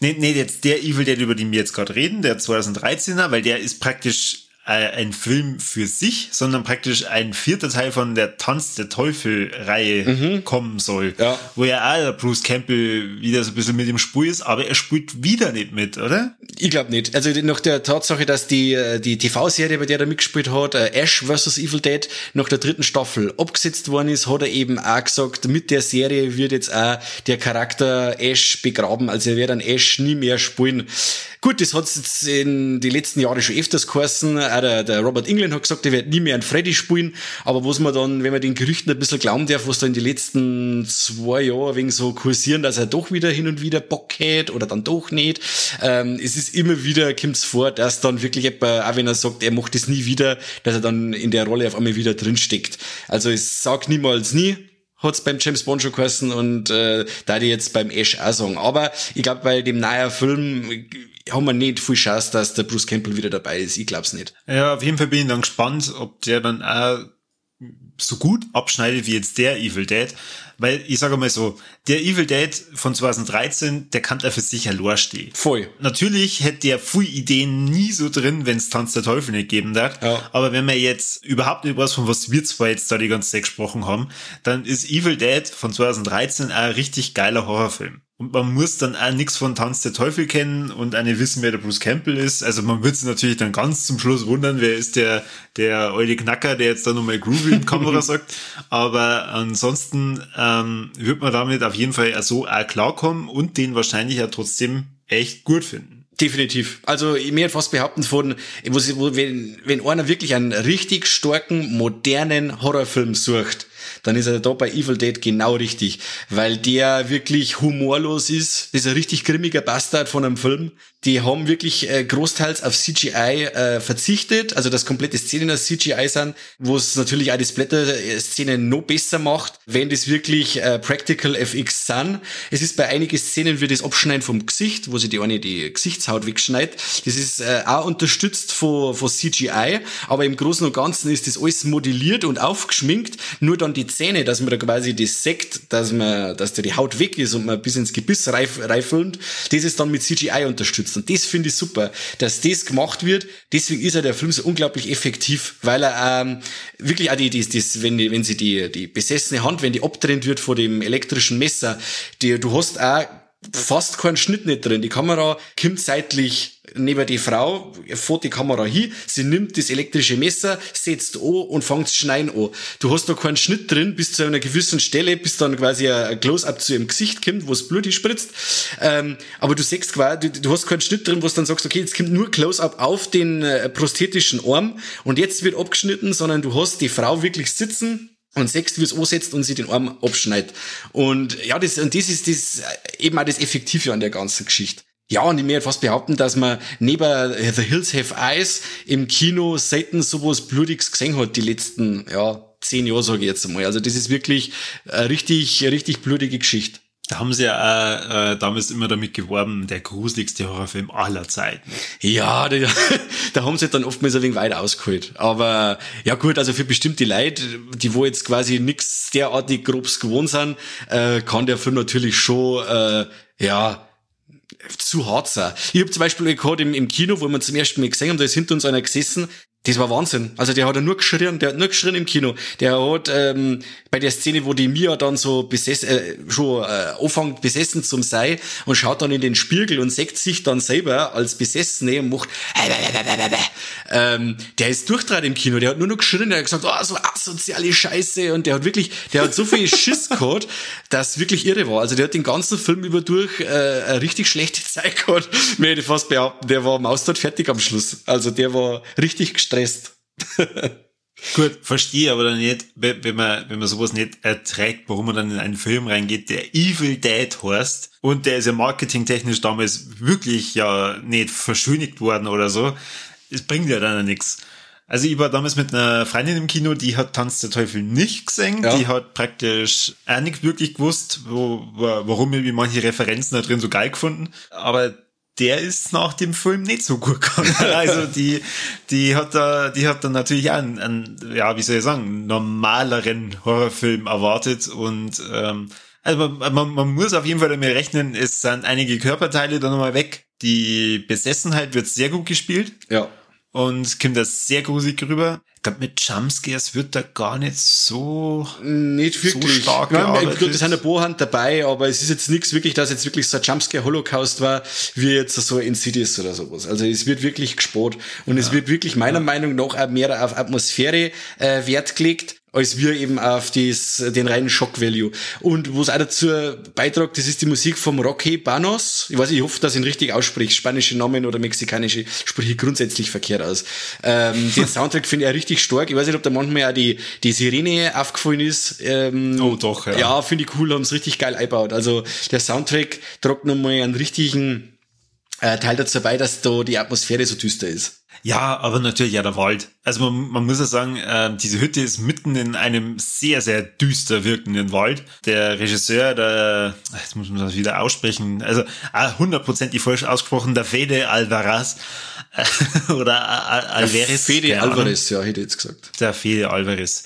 nicht, nicht jetzt der Evil Dead, über den wir jetzt gerade reden, der 2013er, weil der ist praktisch ein Film für sich, sondern praktisch ein vierter Teil von der Tanz der Teufel-Reihe mhm. kommen soll. Ja. Wo ja auch der Bruce Campbell wieder so ein bisschen mit dem Spur ist, aber er spielt wieder nicht mit, oder? Ich glaube nicht. Also nach der Tatsache, dass die, äh, die TV-Serie, bei der er mitgespielt hat, äh, Ash vs. Evil Dead, nach der dritten Staffel abgesetzt worden ist, hat er eben auch gesagt, mit der Serie wird jetzt auch der Charakter Ash begraben. Also er wird an Ash nie mehr spielen. Gut, das hat jetzt in die letzten Jahre schon öfters geheißen. Auch der, der Robert England hat gesagt, er wird nie mehr einen Freddy spielen. Aber was man dann, wenn man den Gerüchten ein bisschen glauben darf, was da in den letzten zwei Jahren wegen so kursieren, dass er doch wieder hin und wieder Bock hat oder dann doch nicht. Ähm, es ist immer wieder, kommt es vor, dass dann wirklich jemand, auch wenn er sagt, er macht das nie wieder, dass er dann in der Rolle auf einmal wieder drinsteckt. Also ich sag niemals nie, hat's beim James Bond schon geheißen und äh, da die jetzt beim Ash auch sagen. Aber ich glaube, bei dem neuen Film haben wir nicht viel Chance, dass der Bruce Campbell wieder dabei ist. Ich glaub's nicht. Ja, auf jeden Fall bin ich dann gespannt, ob der dann auch so gut abschneidet wie jetzt der Evil Dead. Weil ich sage mal so, der Evil Dead von 2013, der kann da für sich allein stehen. Voll. Natürlich hätte der viel Ideen nie so drin, wenn es Tanz der Teufel nicht geben darf. Ja. Aber wenn man jetzt überhaupt nicht weiß, von was wir zwei jetzt da die ganze Zeit gesprochen haben, dann ist Evil Dead von 2013 ein richtig geiler Horrorfilm. Und man muss dann auch nichts von Tanz der Teufel kennen und eine wissen, wer der Bruce Campbell ist. Also man wird sich natürlich dann ganz zum Schluss wundern, wer ist der, der alte Knacker, der jetzt da nochmal Groovy in Kamera (laughs) sagt. Aber ansonsten ähm, wird man damit auf jeden Fall so auch klarkommen und den wahrscheinlich ja trotzdem echt gut finden. Definitiv. Also ich mir fast behaupten von, wo, wenn, wenn einer wirklich einen richtig starken, modernen Horrorfilm sucht, dann ist er da bei Evil Dead genau richtig, weil der wirklich humorlos ist. Das ist ein richtig grimmiger Bastard von einem Film. Die haben wirklich äh, großteils auf CGI äh, verzichtet, also das komplette Szenen aus CGI sind, wo es natürlich auch die Splatter-Szenen noch besser macht, wenn das wirklich äh, Practical FX sind. Es ist bei einigen Szenen wie das Abschneiden vom Gesicht, wo sie die eine die Gesichtshaut wegschneidet. Das ist äh, auch unterstützt von, von CGI, aber im Großen und Ganzen ist das alles modelliert und aufgeschminkt, nur dann die Zähne, dass man da quasi das Sekt, dass man, dass da die Haut weg ist und man bis ins Gebiss reif, reifilmt, das ist dann mit CGI unterstützt. Und das finde ich super, dass das gemacht wird. Deswegen ist ja der Film so unglaublich effektiv, weil er ähm, wirklich auch die, die, das, wenn, die, wenn sie die, die besessene Hand, wenn die abtrennt wird vor dem elektrischen Messer, die, du hast auch fast keinen Schnitt nicht drin. Die Kamera kommt seitlich neben die Frau, fährt die Kamera hin, sie nimmt das elektrische Messer, setzt an und fängt zu schneiden an. Du hast noch keinen Schnitt drin, bis zu einer gewissen Stelle, bis dann quasi ein Close-Up zu ihrem Gesicht kommt, wo es Blut spritzt. Ähm, aber du siehst quasi, du, du, hast keinen Schnitt drin, wo du dann sagst, okay, jetzt kommt nur Close-Up auf den äh, prosthetischen Arm und jetzt wird abgeschnitten, sondern du hast die Frau wirklich sitzen, und sechst, wie es ansetzt und sie den Arm abschneidet. Und ja, das, und das ist das, eben auch das Effektive an der ganzen Geschichte. Ja, und ich möchte fast behaupten, dass man neben The Hills Have Eyes im Kino selten sowas Blutiges gesehen hat, die letzten, ja, zehn Jahre, sage ich jetzt einmal. Also das ist wirklich eine richtig, richtig blutige Geschichte. Da haben sie ja auch, äh, damals immer damit geworben, der gruseligste Horrorfilm aller Zeiten. Ja, da, (laughs) da haben sie dann oftmals ein wenig weit ausgeholt. Aber ja gut, also für bestimmte Leute, die wo jetzt quasi nix derartig grobs gewohnt sind, äh, kann der Film natürlich schon, äh, ja, zu hart sein. Ich habe zum Beispiel gerade im, im Kino, wo wir zum ersten Mal gesehen haben, da ist hinter uns einer gesessen, das war Wahnsinn. Also der hat ja nur geschrien, der hat nur geschrien im Kino. Der hat ähm, bei der Szene, wo die Mia dann so besessen, äh, schon äh, anfängt besessen zum sei und schaut dann in den Spiegel und sagt sich dann selber als Besessene und macht ähm, der ist durchtrat im Kino, der hat nur noch geschrien, der hat gesagt, oh, so asoziale Scheiße und der hat wirklich, der hat so viel (laughs) Schiss gehabt, dass wirklich irre war. Also der hat den ganzen Film über durch äh, eine richtig schlechte Zeit gehabt, (laughs) möchte ich fast behaupten. Der war maustert fertig am Schluss. Also der war richtig gestresst gestresst. (laughs) Gut, verstehe aber dann nicht, wenn man, wenn man sowas nicht erträgt, warum man dann in einen Film reingeht, der Evil Dead heißt und der ist ja marketingtechnisch damals wirklich ja nicht verschönigt worden oder so. Es bringt ja dann nichts. Also ich war damals mit einer Freundin im Kino, die hat Tanz der Teufel nicht gesehen, ja. die hat praktisch auch nicht wirklich gewusst, wo, warum irgendwie manche Referenzen da drin so geil gefunden. Aber der ist nach dem Film nicht so gut gegangen. (laughs) Also die, die hat da, die hat dann natürlich einen, einen, ja, wie soll ich sagen, normaleren Horrorfilm erwartet und ähm, also man, man, man muss auf jeden Fall damit rechnen, es sind einige Körperteile dann nochmal weg. Die Besessenheit wird sehr gut gespielt. Ja und kommt das sehr gruselig rüber. Ich glaube, mit Jumpscares wird da gar nicht so, nicht wirklich. so stark ja, gearbeitet. Gut, es sind ein paar Hand dabei, aber es ist jetzt nichts wirklich, dass jetzt wirklich so ein Jumpscare-Holocaust war, wie jetzt so Insidious oder sowas. Also es wird wirklich gespart und ja. es wird wirklich meiner ja. Meinung nach auch mehr auf Atmosphäre äh, Wert gelegt als wir eben auf dies, den reinen Shock-Value. Und was auch dazu beitragt, das ist die Musik vom Rocky Banos. Ich weiß, ich hoffe, dass ich ihn richtig ausspricht. Spanische Namen oder mexikanische spreche ich grundsätzlich verkehrt aus. Ähm, (laughs) den Soundtrack finde ich auch richtig stark. Ich weiß nicht, ob da manchmal auch die, die Sirene aufgefallen ist. Ähm, oh, doch, ja. Ja, finde ich cool, haben es richtig geil eingebaut. Also der Soundtrack tragt nochmal einen richtigen äh, Teil dazu bei, dass da die Atmosphäre so düster ist. Ja, aber natürlich ja der Wald. Also man, man muss ja sagen, äh, diese Hütte ist mitten in einem sehr, sehr düster wirkenden Wald. Der Regisseur, der, jetzt muss man das wieder aussprechen, also hundertprozentig falsch ausgesprochen, der Fede Alvarez äh, (laughs) oder Al Alvarez. Fede Alvarez, ja, hätte ich jetzt gesagt. Der Fede Alvarez.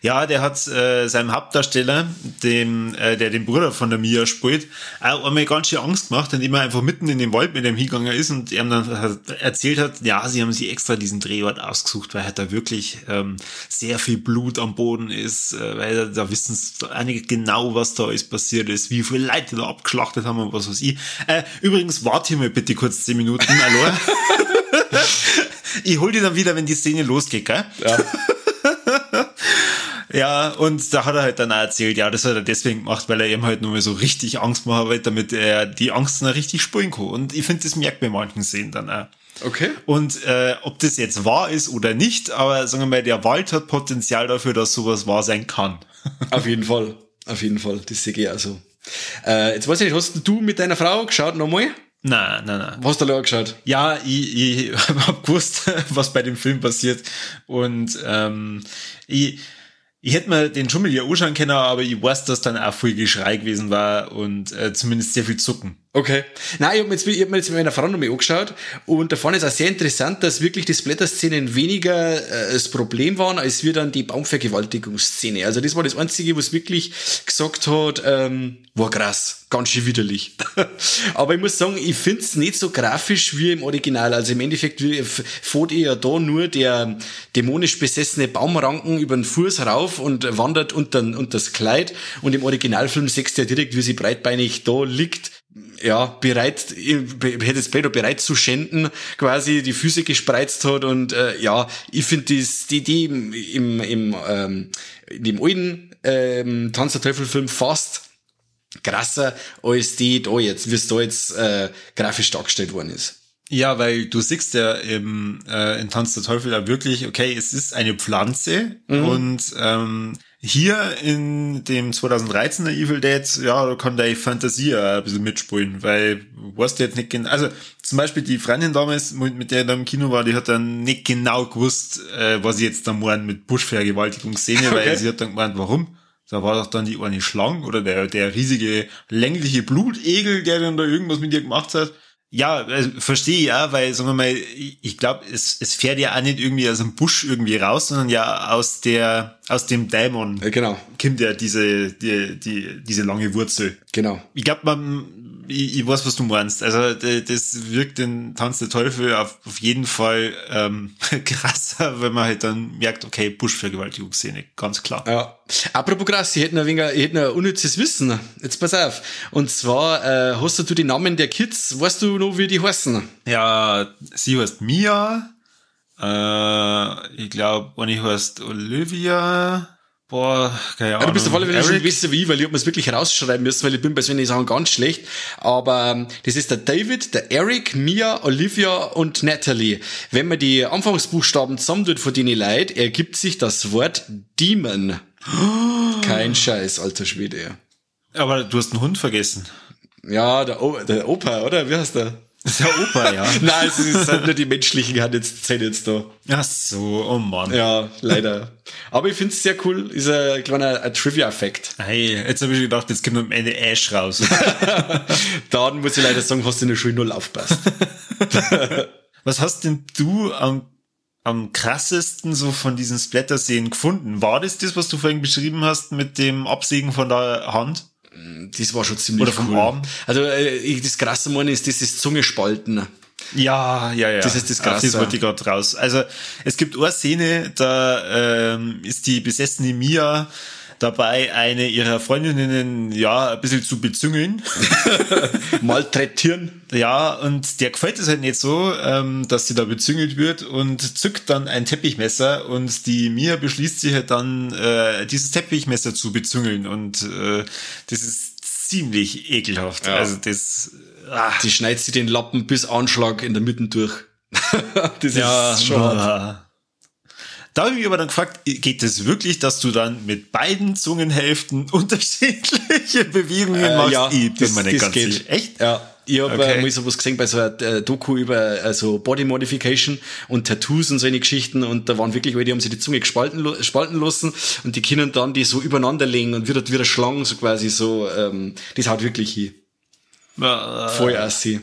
Ja, der hat äh, seinem Hauptdarsteller, dem, äh, der den Bruder von der Mia spielt, auch einmal ganz schön Angst gemacht, indem er einfach mitten in den Wald mit dem hingegangen ist und er dann erzählt hat, ja, sie haben sich extra diesen Drehort ausgesucht, weil halt da wirklich ähm, sehr viel Blut am Boden ist, äh, weil da, da wissen einige genau, was da alles passiert ist, wie viele Leute da abgeschlachtet haben und was weiß ich. Äh, übrigens, warte hier mal bitte kurz zehn Minuten, hallo. (laughs) ich hol dir dann wieder, wenn die Szene losgeht, gell? Ja. Ja, und da hat er halt dann auch erzählt, ja, das hat er deswegen gemacht, weil er eben halt nur mal so richtig Angst machen wollte, damit er die Angst dann richtig spielen kann. Und ich finde, das merkt man manchen Szenen dann auch. Okay. Und äh, ob das jetzt wahr ist oder nicht, aber sagen wir mal, der Wald hat Potenzial dafür, dass sowas wahr sein kann. (laughs) Auf jeden Fall. Auf jeden Fall. Das sehe ich auch so. Äh, jetzt weiß ich nicht, hast du mit deiner Frau geschaut nochmal? Nein, nein, nein. Was hast du da geschaut? Ja, ich, ich (laughs) hab gewusst, was bei dem Film passiert. Und ähm, ich, ich hätte mir den Dschungel ja anschauen können, aber ich weiß, dass dann auch viel Geschrei gewesen war und äh, zumindest sehr viel Zucken. Okay. Nein, ich habe mir, jetzt, ich hab mir jetzt mit meiner Frau noch mal angeschaut und da ich es auch sehr interessant, dass wirklich die Splatter-Szenen weniger äh, das Problem waren, als wir dann die Baumvergewaltigungsszene. Also das war das Einzige, was wirklich gesagt hat, ähm, war krass, ganz schön widerlich. (laughs) Aber ich muss sagen, ich find's nicht so grafisch wie im Original. Also im Endeffekt fährt eher da nur der dämonisch besessene Baumranken über den Fuß rauf und wandert unter, unter das Kleid und im Originalfilm sechst du ja direkt, wie sie breitbeinig da liegt ja, bereit, hätte es Pedro bereit zu schänden, quasi die Füße gespreizt hat und äh, ja, ich finde die Idee im, im, im, ähm, in dem alten ähm, Tanz der Teufel Film fast krasser als die da jetzt, wie es da jetzt äh, grafisch dargestellt worden ist. Ja, weil du siehst ja im, äh, in Tanz der Teufel ja wirklich, okay, es ist eine Pflanze mhm. und ähm, hier in dem 2013er Evil Dead, ja, da kann deine Fantasie ein bisschen mitspielen, weil du weißt jetzt nicht genau, also zum Beispiel die Freundin damals, mit der ich da im Kino war, die hat dann nicht genau gewusst, äh, was ich jetzt da meinen mit Buschvergewaltigungsszene, okay. weil sie hat dann gemeint, warum? Da war doch dann die eine Schlange oder der, der riesige längliche Blutegel, der dann da irgendwas mit ihr gemacht hat. Ja, also, verstehe ja, weil, sagen wir mal, ich glaube, es, es fährt ja auch nicht irgendwie aus dem Busch irgendwie raus, sondern ja aus der, aus dem Dämon. Ja, genau. Kommt ja diese, die, die, diese lange Wurzel. Genau. Ich glaube, man, ich, ich weiß, was du meinst. Also, das wirkt den Tanz der Teufel auf, auf jeden Fall, ähm, (laughs) krasser, wenn man halt dann merkt, okay, Buschvergewaltigungsszene, ganz klar. Ja. Apropos krass, ich hätte ein wenig, ich hätte ein unnützes Wissen. Jetzt pass auf. Und zwar, äh, hast du die Namen der Kids, weißt du noch, wie die heißen? Ja, sie heißt Mia, äh, ich glaube, eine heißt Olivia, Boah, keine Ahnung. Ja, du bist auf alle Fälle schon besser wie ich, weil ich hab mir es wirklich rausschreiben müssen, weil ich bin bei solchen Sachen ganz schlecht. Aber ähm, das ist der David, der Eric, Mia, Olivia und Natalie. Wenn man die Anfangsbuchstaben zusammentut von denen Leid, ergibt sich das Wort Demon. (gasps) Kein Scheiß, alter Schwede. Aber du hast einen Hund vergessen. Ja, der, o der Opa, oder? Wie heißt der? Das ist der Opa, ja. (laughs) Nein, es sind nur die menschlichen Hand jetzt, sind jetzt da. Ach so, oh Mann. Ja, leider. Aber ich finde es sehr cool, ist ein kleiner Trivia-Effekt. Hey, jetzt habe ich gedacht, jetzt kommt am Ende Ash raus. (laughs) Dann muss ich leider sagen, hast du in der Schule null aufpasst. (laughs) Was hast denn du am, am krassesten so von diesen Splatter-Szenen gefunden? War das das, was du vorhin beschrieben hast mit dem Absägen von der Hand? Das war schon ziemlich Oder vom cool. Arm. Also äh, das krasse Mann ist dieses Zungespalten. Ja, ja, ja. Das ist das Auf Das Krasse. wollte ich gerade raus. Also es gibt eine Szene, da ähm, ist die besessene Mia dabei, eine ihrer Freundinnen ja ein bisschen zu bezüngeln. (laughs) Malträtieren. Ja, und der gefällt es halt nicht so, ähm, dass sie da bezüngelt wird und zückt dann ein Teppichmesser und die Mia beschließt sich halt dann, äh, dieses Teppichmesser zu bezüngeln und äh, das ist ziemlich ekelhaft. Ja. Also das, ah, Die schneidet sie den Lappen bis Anschlag in der Mitte durch. (laughs) das ja, ist schon. Da habe ich mich aber dann gefragt, geht es wirklich, dass du dann mit beiden Zungenhälften (laughs) unterschiedliche Bewegungen Äh, machst? ja, ich bin das, mir nicht das ganz geht. sicher. Echt? Ja. Ich habe Okay. äh, mal sowas gesehen bei so einer äh, Doku über also Body Modification und Tattoos und so eine Geschichten und da waren wirklich welche, die haben sich die Zunge gespalten, spalten lassen und die können dann die so übereinander legen und wieder wieder Schlangen so quasi so ähm, das haut wirklich hin. Ja, Voll assi.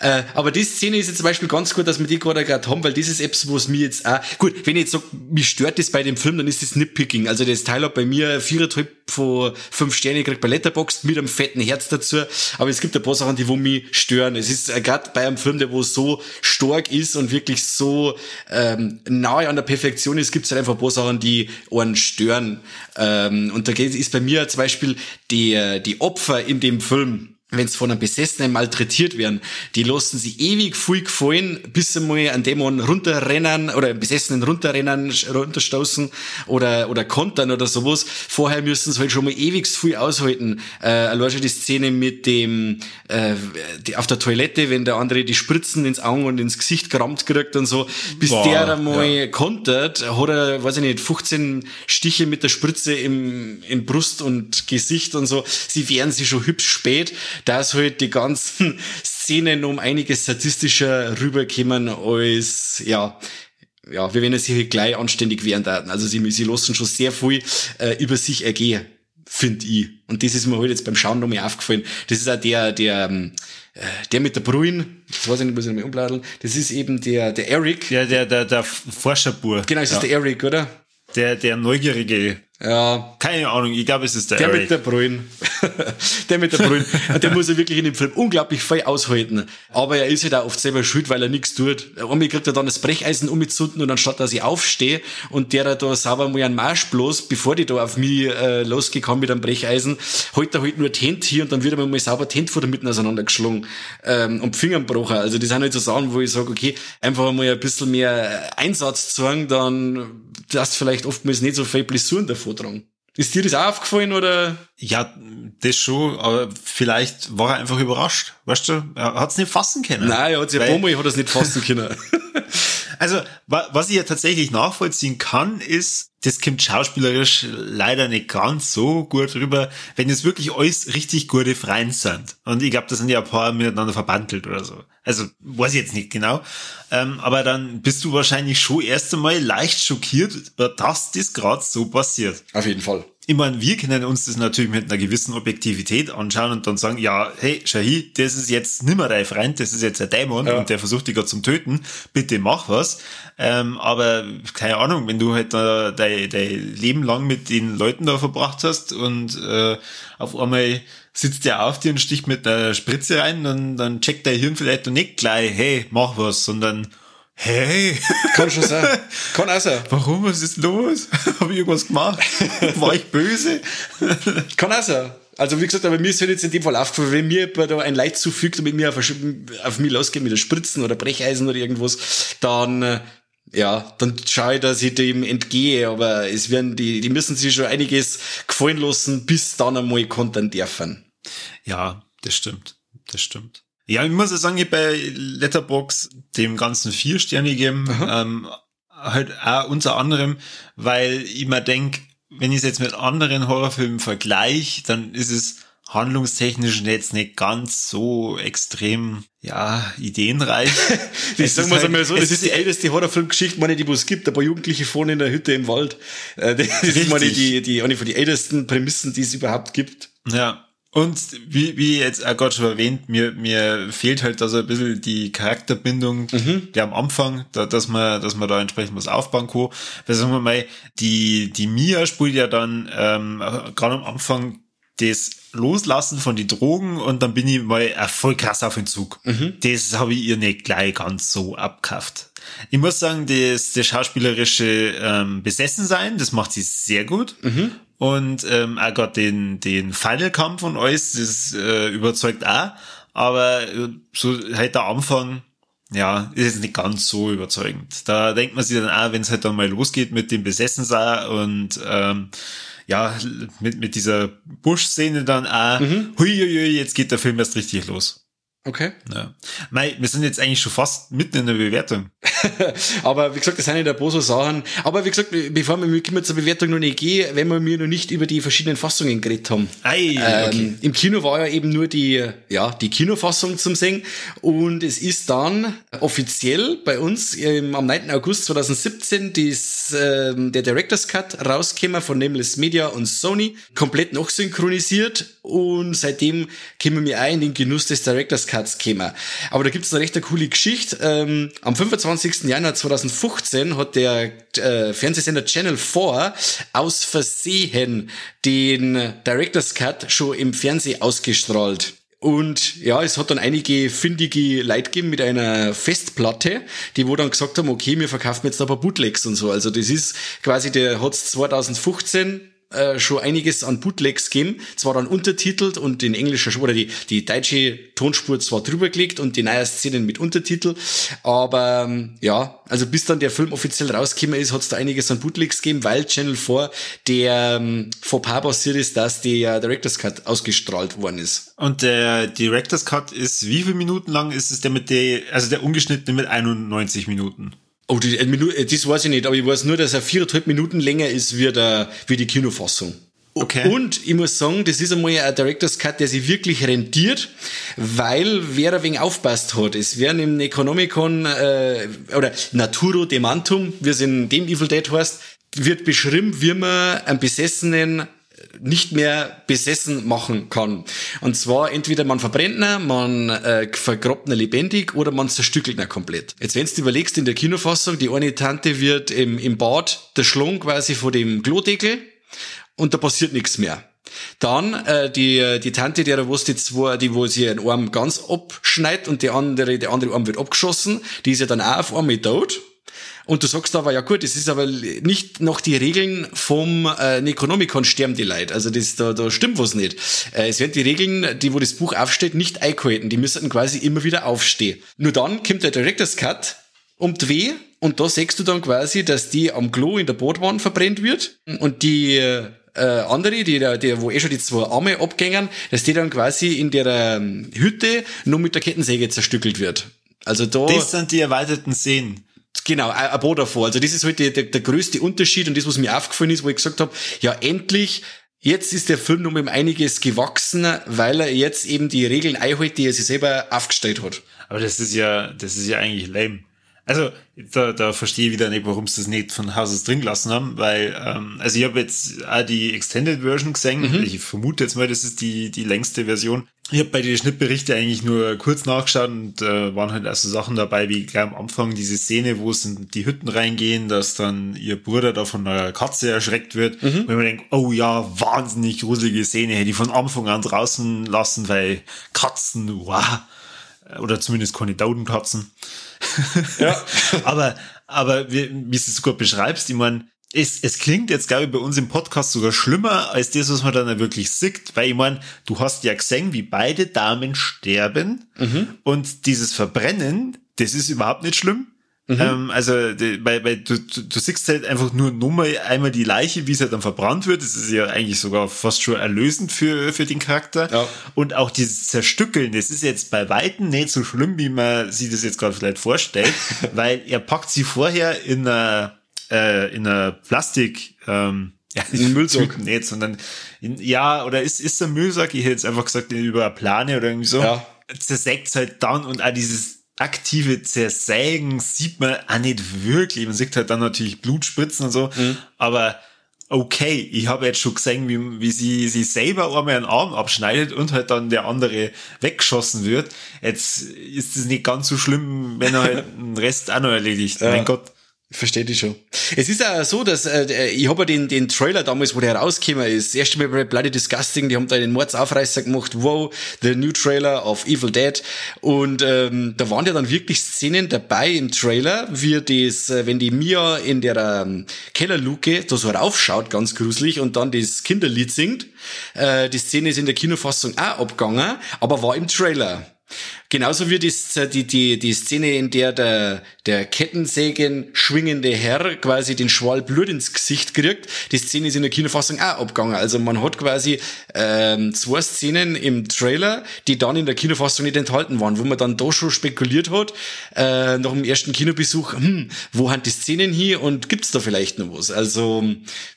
Äh, aber die Szene ist jetzt zum Beispiel ganz gut, dass wir die gerade gerade haben, weil das ist etwas, was mir jetzt auch, gut, wenn ich jetzt sage, mich stört das bei dem Film, dann ist das Nitpicking. Also das Teil hat bei mir viereinhalb von fünf Sterne gekriegt bei Letterboxd mit einem fetten Herz dazu. Aber es gibt ein paar Sachen, die wo mich stören. Es ist äh, gerade bei einem Film, der wo so stark ist und wirklich so ähm, nahe an der Perfektion ist, gibt es halt einfach ein paar Sachen, die einen stören. Ähm, und da ist bei mir zum Beispiel die, die Opfer in dem Film, wenn sie von einem Besessenen malträtiert werden, die lassen sie ewig viel gefallen, bis sie mal an Dämon runterrennen oder einen Besessenen runterrennen, runterstoßen oder, oder kontern oder sowas. Vorher müssen sie halt schon mal ewig viel aushalten. Äh, allein schon die Szene mit dem, äh, die, auf der Toilette, wenn der andere die Spritzen ins Auge und ins Gesicht gerammt kriegt und so. Bis Boah, der einmal ja. kontert, hat er, weiß ich nicht, 15 Stiche mit der Spritze im, im Brust und Gesicht und so. Sie wehren sich schon hübsch spät dass halt die ganzen (laughs) Szenen um einiges sadistischer rüberkommen als, ja, ja, wie wenn er sich halt gleich anständig wehren daten. Also sie, sie lassen schon sehr viel äh, über sich ergehen, finde ich. Und das ist mir halt jetzt beim Schauen nochmal aufgefallen. Das ist auch der, der, ähm, äh, der mit der Bruin, das weiß ich nicht, muss ich nochmal umbladeln. Das ist eben der, der Eric. Ja, der, der, der Forscherbur. Genau, das ja. ist der Eric, oder? Der, der neugierige ja. Keine Ahnung, ich glaube, es ist der Der Eric. mit der Brühen. (laughs) der mit der Brühen. (laughs) der muss ja wirklich in dem Film unglaublich viel aushalten. Aber er ist halt auch oft selber schuld, weil er nichts tut. Einmal kriegt er dann das Brecheisen umgezunden und anstatt dass ich aufstehe und der da sauber mal einen Marsch bloß, bevor die da auf mich äh, losgekommen mit einem Brecheisen, hält er halt nur Hände hier und dann wird er mal sauber die Hände mitten auseinandergeschlagen ähm, und Fingernbrochen. Also das sind halt so Sachen, wo ich sage, okay, einfach mal ein bisschen mehr Einsatz zeigen, dann dass vielleicht oftmals nicht so viel Blessuren davor tragen. Ist dir das auch aufgefallen oder? Ja, das schon, aber vielleicht war er einfach überrascht. Weißt du, er hat es nicht fassen können. Nein, er hat ja Bomo, hat es nicht fassen können. (laughs) also, was ich ja tatsächlich nachvollziehen kann, ist, das kommt schauspielerisch leider nicht ganz so gut rüber, wenn es wirklich alles richtig gute Freien sind. Und ich glaube, da sind ja ein paar miteinander verbandelt oder so. Also, weiß ich jetzt nicht genau. Ähm, aber dann bist du wahrscheinlich schon erst einmal leicht schockiert, dass das gerade so passiert. Auf jeden Fall ich meine, wir können uns das natürlich mit einer gewissen Objektivität anschauen und dann sagen, ja, hey, Shahi, das ist jetzt nimmer dein Freund, das ist jetzt ein Dämon ja. und der versucht dich gerade zum Töten, bitte mach was. Ähm, aber keine Ahnung, wenn du halt da dein, dein Leben lang mit den Leuten da verbracht hast und äh, auf einmal sitzt der auf dir und sticht mit einer Spritze rein, dann, dann checkt dein Hirn vielleicht noch nicht gleich, hey, mach was, sondern Hey. Kann schon sein. Kann auch sein. Warum? Was ist los? (laughs) Habe ich irgendwas gemacht? War ich böse? (laughs) Kann auch sein. Also wie gesagt, aber mir ist halt jetzt in dem Fall aufgefallen, wenn mir da ein Leid zufügt und mit mir auf, auf mich losgeht mit der Spritzen oder Brecheisen oder irgendwas, dann äh, ja, dann schaue ich, dass ich dem entgehe, aber es werden die, die müssen sich schon einiges gefallen lassen, bis dann einmal kontern dürfen. Ja, das stimmt. Das stimmt. Ja, ich muss sagen, ich bei Letterbox dem ganzen vier Sterne geben, ähm, halt auch unter anderem, weil ich mir denk, wenn ich es jetzt mit anderen Horrorfilmen vergleiche, dann ist es handlungstechnisch jetzt nicht ganz so extrem, ja, ideenreich. (laughs) ich sag mal halt, so, das ist die älteste Horrorfilmgeschichte, meine, die es gibt, ein paar Jugendliche vorne in der Hütte im Wald. Äh, (laughs) das ist meine, die, die, eine von den ältesten Prämissen, die es überhaupt gibt. Ja, und wie, wie jetzt auch gerade schon erwähnt, mir, mir fehlt halt da so ein bisschen die Charakterbindung, mhm. der am Anfang, da, dass man, dass man da entsprechend was aufbauen kann. Weil sagen wir mal, die, die Mia spielt ja dann ähm, gerade am Anfang das Loslassen von die Drogen und dann bin ich mal voll krass auf den Zug. Mhm. Das habe ich ihr nicht gleich ganz so abkauft. Ich muss sagen, das, das schauspielerische ähm, Besessensein, das macht sie sehr gut. Mhm. Und ähm, auch gerade den, den Final-Kampf von alles, das äh, überzeugt auch. Aber äh, so halt der Anfang, ja, ist jetzt nicht ganz so überzeugend. Da denkt man sich dann auch, wenn es halt dann mal losgeht mit dem Besessensein und ähm, ja, mit, mit dieser Busch-Szene dann auch, mhm. huiuiui, jetzt geht der Film erst richtig los. Okay. Ja. Mei, wir sind jetzt eigentlich schon fast mitten in der Bewertung. (laughs) aber wie gesagt, das sind ja der Boso Sachen. Aber wie gesagt, bevor wir zur Bewertung noch nicht gehen, wenn wir mir noch nicht über die verschiedenen Fassungen geredet haben. Ei, okay. ähm, Im Kino war ja eben nur die, ja, die Kinofassung zum Singen. Und es ist dann offiziell bei uns ähm, am 9. August 2017 dies, ähm, der Director's Cut rausgekommen von Nameless Media und Sony. Komplett noch synchronisiert. Und seitdem kommen wir auch in den Genuss des Director's Cuts gekommen. Aber da gibt's eine recht coole Geschichte. Ähm, am 25. Januar 2015 hat der äh, Fernsehsender Channel 4 aus Versehen den Director's Cut schon im Fernsehen ausgestrahlt. Und ja, es hat dann einige findige Leute gegeben mit einer Festplatte, die wo dann gesagt haben, okay, wir verkaufen jetzt ein paar Bootlegs und so. Also das ist quasi, der hat's 2015 äh, schon einiges an Bootlegs gegeben, zwar dann untertitelt und in englischer oder die, die deutsche Tonspur zwar drüber gelegt und die neue Szenen mit Untertitel, aber ähm, ja, also bis dann der Film offiziell rausgekommen ist, hat es da einiges an Bootlegs gegeben, weil Channel 4 der ähm, passiert ist, dass der Director's Cut ausgestrahlt worden ist. Und der Director's Cut ist wie viele Minuten lang ist es der mit der, also der ungeschnittene mit 91 Minuten? Oh, die, äh, das weiß ich nicht, aber ich weiß nur, dass er viereinhalb Minuten länger ist wie, der, wie die Kinofassung. Okay. Und ich muss sagen, das ist einmal ein Director's Cut, der sich wirklich rentiert, weil wer ein wenig aufpasst hat. Es werden im Necronomicon äh, oder Naturo Demantum, wie es in dem Evil Dead heißt, wird beschrieben, wie man einen Besessenen nicht mehr besessen machen kann. Und zwar entweder man verbrennt ihn, man äh, vergrabt ihn lebendig oder man zerstückelt ihn komplett. Jetzt wenn du überlegst in der Kinofassung, die eine Tante wird im, im Bad der Schlong quasi vor dem Klodeckel und da passiert nichts mehr. Dann äh, die die Tante, der die zwei, die wo sie einen Arm ganz abschneidet und die andere der andere Arm wird abgeschossen, die ist ja dann auch auf einmal tot und du sagst aber, ja gut, das ist aber nicht nach die Regeln vom äh, Necronomicon sterben die Leute. Also das, da, da stimmt was nicht. Äh, es werden die Regeln, die wo das Buch aufsteht, nicht eingehalten. Die müssen quasi immer wieder aufstehen. Nur dann kommt der Director's Cut um die und da siehst du dann quasi, dass die am Klo in der Bootwand verbrennt wird und die äh, andere, die, die, wo eh schon die zwei Arme abgängen, dass die dann quasi in der ähm, Hütte nur mit der Kettensäge zerstückelt wird. Also da. Das sind die erweiterten Szenen. Genau, ein Boot davor. Also das ist halt der, der, größte Unterschied und das, was mir aufgefallen ist, wo ich gesagt habe, ja endlich, jetzt ist der Film um einiges gewachsen, weil er jetzt eben die Regeln einhält, die er sich selber aufgestellt hat. Aber das ist ja, das ist ja eigentlich lame. Also da, da verstehe ich wieder nicht, warum sie das nicht von Haus aus drin gelassen haben, weil ähm, also ich habe jetzt auch die Extended Version gesehen. Mhm. Ich vermute jetzt mal, das ist die die längste Version. Ich habe bei den Schnittberichten eigentlich nur kurz nachgeschaut und äh, waren halt also Sachen dabei, wie gleich am Anfang diese Szene, wo es in die Hütten reingehen, dass dann ihr Bruder da von einer Katze erschreckt wird. Mhm. Ich mir denke, oh ja, wahnsinnig gruselige Szene, hätte ich von Anfang an draußen lassen, weil Katzen, wow. Oder zumindest keine Daudenkatzen. (laughs) Ja. aber, aber wie, wie du es sogar beschreibst, ich meine, es, es klingt jetzt, glaube ich, bei uns im Podcast sogar schlimmer als das, was man dann wirklich sieht. Weil ich meine, du hast ja gesehen, wie beide Damen sterben mhm. und dieses Verbrennen, das ist überhaupt nicht schlimm. Mhm. Ähm, also, die, weil, weil du, du, du siehst halt einfach nur Nummer einmal die Leiche, wie sie halt dann verbrannt wird. Das ist ja eigentlich sogar fast schon erlösend für, für den Charakter. Ja. Und auch dieses Zerstückeln, das ist jetzt bei Weitem nicht so schlimm, wie man sich das jetzt gerade vielleicht vorstellt, (laughs) weil er packt sie vorher in einer, äh, in einer Plastik, ähm, ja, nicht Müllsack nicht, sondern in, ja, oder ist, ist der Müllsack, ich hätte jetzt einfach gesagt, über eine Plane oder irgendwie so. Ja. Zersägt halt dann und auch dieses aktive Zersägen sieht man auch nicht wirklich. Man sieht halt dann natürlich Blutspritzen und so, mhm. aber okay, ich habe jetzt schon gesehen, wie, wie sie sie selber einmal einen Arm abschneidet und halt dann der andere weggeschossen wird. Jetzt ist es nicht ganz so schlimm, wenn er halt (laughs) den Rest auch noch erledigt. Ja. Mein Gott. Verstehe ich schon. Es ist auch so, dass äh, ich habe ja den, den Trailer damals, wo der rausgekommen ist, das Mal bei Bloody Disgusting, die haben da den Mordsaufreißer gemacht, wow, the new trailer of Evil Dead. Und ähm, da waren ja dann wirklich Szenen dabei im Trailer, wie das, äh, wenn die Mia in der ähm, Kellerluke da so raufschaut, ganz gruselig, und dann das Kinderlied singt. Äh, die Szene ist in der Kinofassung auch abgegangen, aber war im Trailer. Genauso wie die, die, die, die Szene, in der der, der Kettensägen schwingende Herr quasi den Schwall Blut ins Gesicht kriegt. Die Szene ist in der Kinofassung auch abgegangen. Also man hat quasi ähm, zwei Szenen im Trailer, die dann in der Kinofassung nicht enthalten waren, wo man dann da schon spekuliert hat, äh, nach dem ersten Kinobesuch, hm, wo haben die Szenen hier und gibt's da vielleicht noch was? Also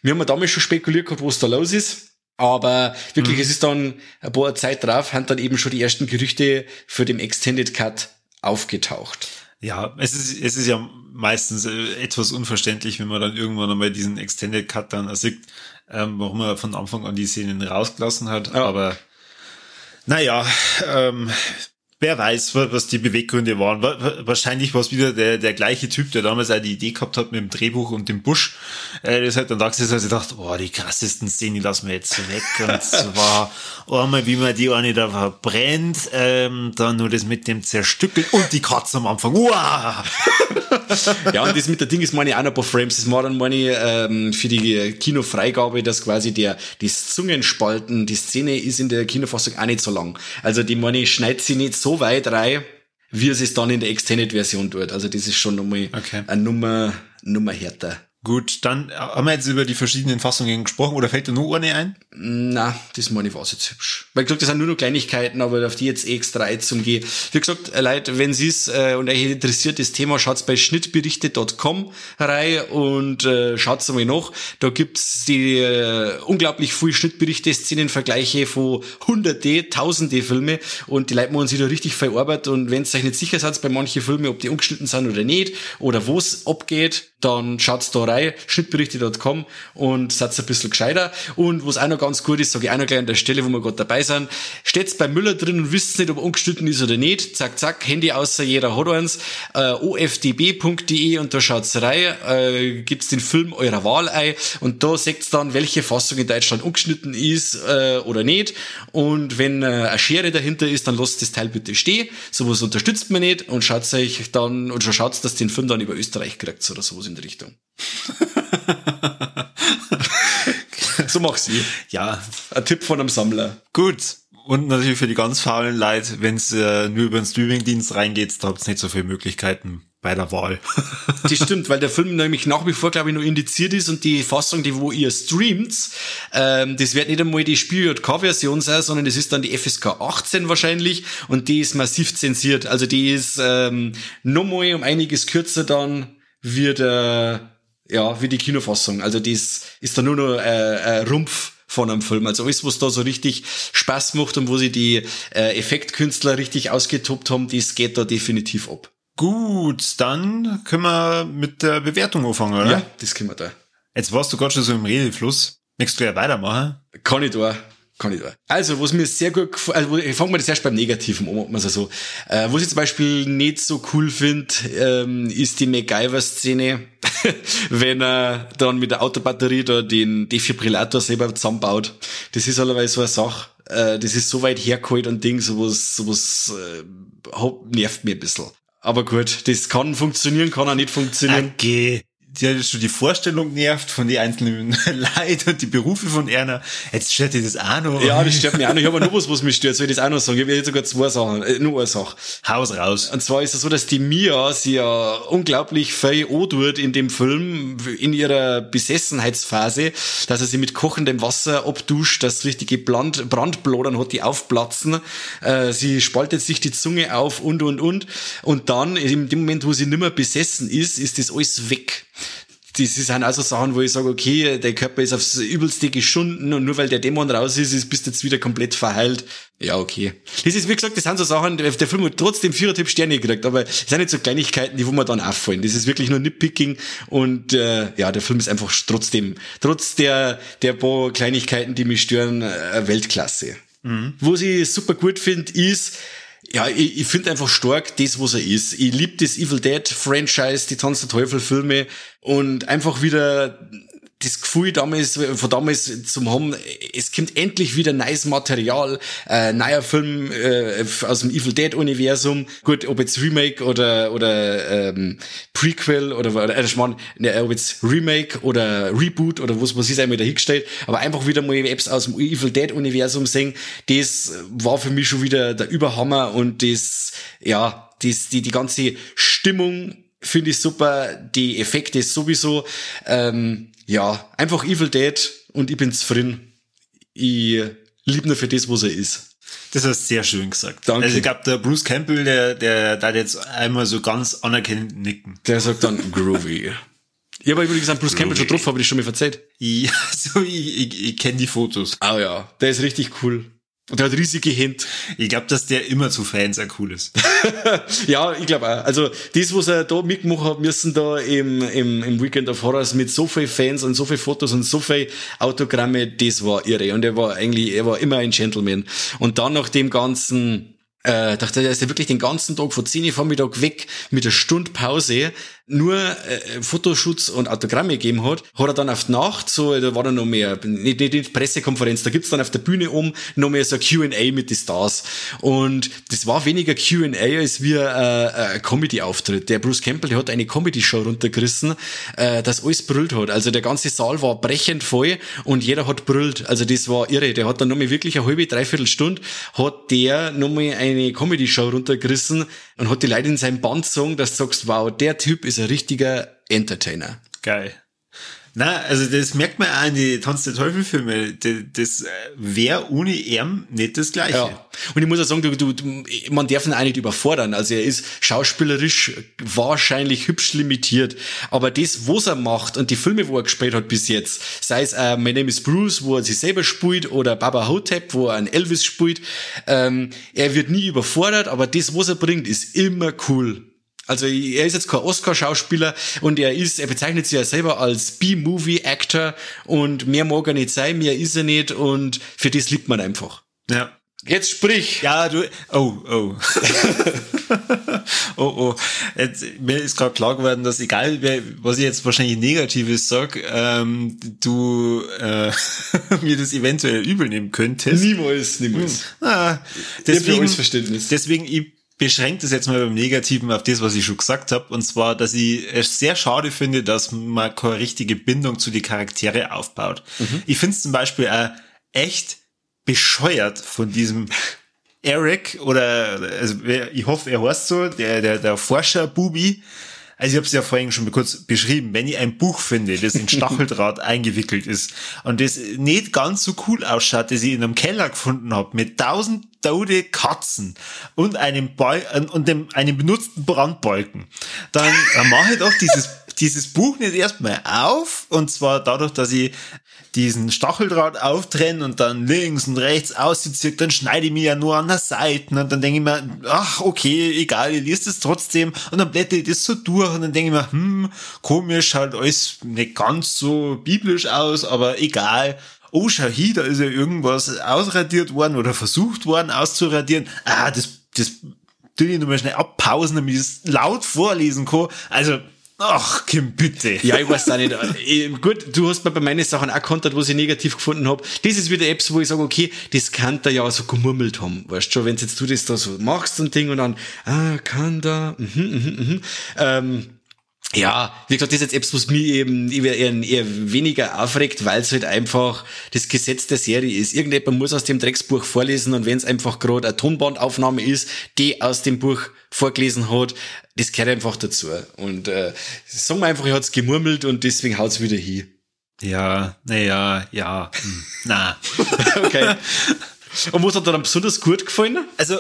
wir haben damals schon spekuliert gehabt, was da los ist. Aber wirklich, mhm. es ist dann ein paar Zeit drauf, haben dann eben schon die ersten Gerüchte für den Extended Cut aufgetaucht. Ja, es ist, es ist ja meistens äh, etwas unverständlich, wenn man dann irgendwann einmal diesen Extended Cut dann sieht, ähm, warum er von Anfang an die Szenen rausgelassen hat. Ja. Aber naja, ähm, Wer weiß, was die Beweggründe waren. Wahrscheinlich war es wieder der, der gleiche Typ, der damals auch die Idee gehabt hat mit dem Drehbuch und dem Busch. Äh, das hat dann da gesessen, ich dachte, oh, die krassesten Szenen, die lassen wir jetzt weg. Und (laughs) zwar einmal, wie man die eine da verbrennt, ähm, dann nur das mit dem Zerstückeln und die Katze am Anfang. Uah! (laughs) (laughs) ja, und das mit der Ding ist meine auch noch ein paar Frames. Das war dann meine ähm, für die Kinofreigabe, dass quasi der das Zungenspalten, die Szene ist in der Kinofassung auch nicht so lang. Also die meine schneidet sie nicht so weit rein, wie es es dann in der Extended-Version tut. Also das ist schon nochmal Okay. eine Nummer, Nummer härter. Gut, dann haben wir jetzt über die verschiedenen Fassungen gesprochen oder fällt dir nur eine ein? Na, das meine ich was jetzt hübsch. Weil gesagt, das sind nur noch Kleinigkeiten, aber auf die jetzt eh extra einzugehen. Wie gesagt, äh, Leute, wenn Sie es äh, und euch interessiert das Thema, schaut's bei schnittberichte.com rein und äh, schaut's einmal nach. Da gibt's die äh, unglaublich viel Schnittberichte, Szenenvergleiche von hunderte, tausende Filme und die Leute machen sich da richtig viel Arbeit und wenn ihr euch nicht sicher seid bei manchen Filmen, ob die ungeschnitten sind oder nicht oder wo es abgeht, dann schaut's da rein, schnittberichte.com und seid ein bisschen gescheiter. Und was auch noch ganz gut ist, sage ich auch noch gleich an der Stelle, wo wir gerade dabei sind, steht's bei Müller drin und wisst nicht, ob er ungeschnitten ist oder nicht. Zack, zack, Handy außer jeder hat eins. Äh, ofdb.de und da schaut's rein, äh, gibt's den Film eurer Wahl ein und da seht's dann, welche Fassung in Deutschland ungeschnitten ist äh, oder nicht. Und wenn äh, eine Schere dahinter ist, dann lasst das Teil bitte stehen. Sowas unterstützt man nicht und schaut euch dann, und schaut's, dass den Film dann über Österreich kriegt oder sowas in die Richtung. (laughs) so mach's ich. Ja, Ein Tipp von einem Sammler. gut. Und natürlich für die ganz faulen Leute, wenn es äh, nur über den Streamingdienst reingeht, da habt nicht so viele Möglichkeiten bei der Wahl. (laughs) Das stimmt, weil der Film nämlich nach wie vor, glaube ich, noch indiziert ist und die Fassung, die wo ihr streamt, ähm, das wird nicht einmal die Spiel-JK-Version sein, sondern das ist dann die FSK 18 wahrscheinlich und die ist massiv zensiert. Also die ist ähm, nochmal um einiges kürzer dann wie der, ja, wie die Kinofassung. Also das ist dann nur noch äh, ein Rumpf von einem Film. Also alles, was da so richtig Spaß macht und wo sie die äh, Effektkünstler richtig ausgetobt haben, das geht da definitiv ab. Gut, dann können wir mit der Bewertung anfangen, oder? Ja, das können wir da. Jetzt warst du gerade schon so im Redefluss. Möchtest du ja weitermachen? Kann ich da. Kann ich da. Also, was mir sehr gut also ich fange mal das erst beim Negativen an, man so. Äh, was ich zum Beispiel nicht so cool finde, ähm, ist die MacGyver-Szene, (laughs) wenn er dann mit der Autobatterie da den Defibrillator selber zusammenbaut. Das ist allerweil so eine Sache. Äh, das ist so weit hergeholt und Ding, sowas, sowas äh, nervt mir ein bisschen. Aber gut, das kann funktionieren, kann auch nicht funktionieren. Okay. Die hat schon die Vorstellung nervt von den einzelnen (laughs) Leuten und die Berufe von Erna. Jetzt stört dir das auch noch. Ja, das stört mich auch noch. Ich habe noch was, was mich stört. Soll ich das auch noch sagen? Ich habe jetzt sogar zwei Sachen, äh, nur eine Sache. Haus raus. Und zwar ist es so, dass die Mia sie ja unglaublich viel tut in dem Film, in ihrer Besessenheitsphase, dass er sie mit kochendem Wasser abduscht, dass richtige Brand, Brandblodern hat, die aufplatzen. Äh, sie spaltet sich die Zunge auf und, und, und. Und dann, in dem Moment, wo sie nimmer besessen ist, ist das alles weg das sind also Sachen, wo ich sage, okay, der Körper ist aufs Übelste geschunden und nur weil der Dämon raus ist, ist bist du jetzt wieder komplett verheilt. Ja, okay. Das ist, wie gesagt, das sind so Sachen, der Film hat trotzdem viereinhalb Sterne gekriegt, aber es sind nicht so Kleinigkeiten, die wo mir dann auffallen. Das ist wirklich nur Nitpicking und äh, ja, der Film ist einfach trotzdem, trotz der, der paar Kleinigkeiten, die mich stören, äh, Weltklasse. Wo ich super gut finde, ist, ja, ich, ich finde einfach stark das, was er ist. Ich lieb das Evil Dead Franchise, die Tanz der Teufel Filme und einfach wieder das Gefühl damals, von damals zum haben, es kommt endlich wieder neues Material, äh, neuer Film äh, aus dem Evil Dead Universum. Gut, ob jetzt Remake oder oder ähm, Prequel oder, oder äh, ich mein, ne, ob jetzt Remake oder Reboot oder was was ist einmal dahingestellt, aber einfach wieder mal Apps aus dem Evil Dead Universum sehen, das war für mich schon wieder der Überhammer und das ja, das die die ganze Stimmung finde ich super, die Effekte sowieso. Ähm, ja, einfach Evil Dead und ich bin zufrieden. Ich liebe nur für das, was er ist. Das hast du sehr schön gesagt. Danke. Also ich glaube, der Bruce Campbell, der, der, der hat jetzt einmal so ganz anerkennend nicken. Der sagt dann groovy. Ich habe übrigens einen Bruce Campbell schon drauf, habe ich schon mal verzeiht. Ja, (laughs) so, ich, ich, ich kenne die Fotos. Ah ja, der ist richtig cool. Und der hat riesige Hände. Ich glaube, dass der immer zu Fans sehr cool ist. (laughs) Ja, ich glaube auch. Also das, was er da mitgemacht hat, müssen da im, im, im Weekend of Horrors mit so viel Fans und so viel Fotos und so viel Autogramme, das war irre. Und er war eigentlich, er war immer ein Gentleman. Und dann nach dem ganzen äh, dachte, er ist ja wirklich den ganzen Tag von 10 Uhr Vormittag weg mit einer Stunde Pause nur äh, Fotoschutz und Autogramme gegeben hat, hat er dann auf die Nacht, so, da war dann noch mehr, nicht, nicht die Pressekonferenz, da gibt's dann auf der Bühne um noch mehr so Q&A mit den Stars. Und das war weniger Q&A als wie äh, ein Comedy-Auftritt. Der Bruce Campbell, der hat eine Comedy-Show runtergerissen, äh, das alles brüllt hat. Also der ganze Saal war brechend voll und jeder hat brüllt. Also das war irre. Der hat dann nochmal wirklich eine halbe, dreiviertel Stunde, hat der nochmal eine Comedy-Show runtergerissen und hat die Leute in seinem Band gesungen, dass du sagst, wow, der Typ ist ein richtiger Entertainer. Geil. Na, also das merkt man auch in die Tanz der Teufel Filme. Das, das wäre ohne ihm nicht das Gleiche. Ja. Und ich muss auch sagen, du, du, man darf ihn auch nicht überfordern. Also er ist schauspielerisch wahrscheinlich hübsch limitiert. Aber das, was er macht und die Filme, wo er gespielt hat bis jetzt, sei es äh, My Name is Bruce, wo er sich selber spielt, oder Baba Hotep, wo er einen Elvis spielt, ähm, er wird nie überfordert, aber das, was er bringt, ist immer cool. Also er ist jetzt kein Oscar-Schauspieler und er ist, er bezeichnet sich ja selber als B-Movie-Actor und mehr mag er nicht sein, mehr ist er nicht und für das liebt man einfach. Ja. Jetzt sprich. Ja, du. Oh, oh. (laughs) oh, oh. Jetzt, mir ist gerade klar geworden, dass egal, was ich jetzt wahrscheinlich Negatives sag, ähm, du äh, (laughs) mir das eventuell übel nehmen könntest. Niemals, niemals. Hm. Ah, deswegen, deswegen, ich beschränkt es jetzt mal beim Negativen auf das, was ich schon gesagt habe. Und zwar, dass ich es sehr schade finde, dass man keine richtige Bindung zu die Charaktere aufbaut. Mhm. Ich finde es zum Beispiel auch echt bescheuert von diesem Eric oder also ich hoffe, er heißt so, der, der, der Forscher Bubi, also ich habe es ja vorhin schon kurz beschrieben, wenn ich ein Buch finde, das in (laughs) Stacheldraht eingewickelt ist und das nicht ganz so cool ausschaut, das ich in einem Keller gefunden habe, mit tausend tote Katzen und einem, Ball, und dem, einem benutzten Brandbalken, dann, dann mache ich doch dieses dieses Buch nicht erstmal auf und zwar dadurch, dass ich diesen Stacheldraht auftrenne und dann links und rechts ausziehe, dann schneide ich mir ja nur an der Seite und dann denke ich mir, ach okay, egal, ihr liest es trotzdem und dann blätter ich das so durch und dann denke ich mir, hm, komisch, schaut alles nicht ganz so biblisch aus, aber egal. Oh, schau hier, da ist ja irgendwas ausradiert worden oder versucht worden auszuradieren. Ah, das, das tue ich nochmal schnell abpausen, damit ich es laut vorlesen kann. Also, Ach, Kim, bitte. Ja, ich weiß auch nicht. Gut, du hast mir bei meinen Sachen auch kontert, was ich negativ gefunden habe. Das ist wieder Apps, wo ich sage, okay, das kann da ja so gemurmelt haben. Weißt du schon, wenn jetzt du das da so machst und Ding und dann, ah, kann da, mhm, mhm, mhm. Ähm, ja, wie gesagt, das ist jetzt Apps, was mir eben eher, eher weniger aufregt, weil es halt einfach das Gesetz der Serie ist. Irgendjemand muss aus dem Drecksbuch vorlesen und wenn es einfach gerade eine Tonbandaufnahme ist, die aus dem Buch vorgelesen hat, das gehört einfach dazu. Und äh, sagen wir einfach, er hat's gemurmelt und deswegen haut's wieder hin. Ja, naja, ja, hm, na. (laughs) okay. (laughs) Und was hat dir dann besonders gut gefallen? Also,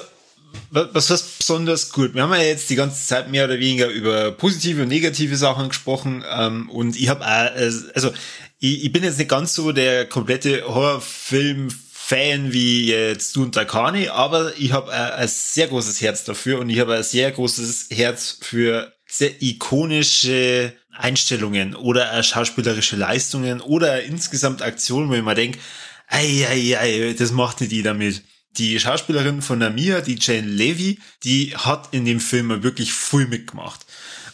was heißt besonders gut? Wir haben ja jetzt die ganze Zeit mehr oder weniger über positive und negative Sachen gesprochen ähm, und ich habe also ich, ich bin jetzt nicht ganz so der komplette Horrorfilm Fan wie jetzt du und der Kani, aber ich habe ein, sehr großes Herz dafür und ich habe ein sehr großes Herz für sehr ikonische Einstellungen oder schauspielerische Leistungen oder insgesamt Aktionen, wo ich mir denke, ei, ei, ei, das macht nicht jeder mit. Die Schauspielerin von Namia, die Jane Levy, die hat in dem Film wirklich viel mitgemacht.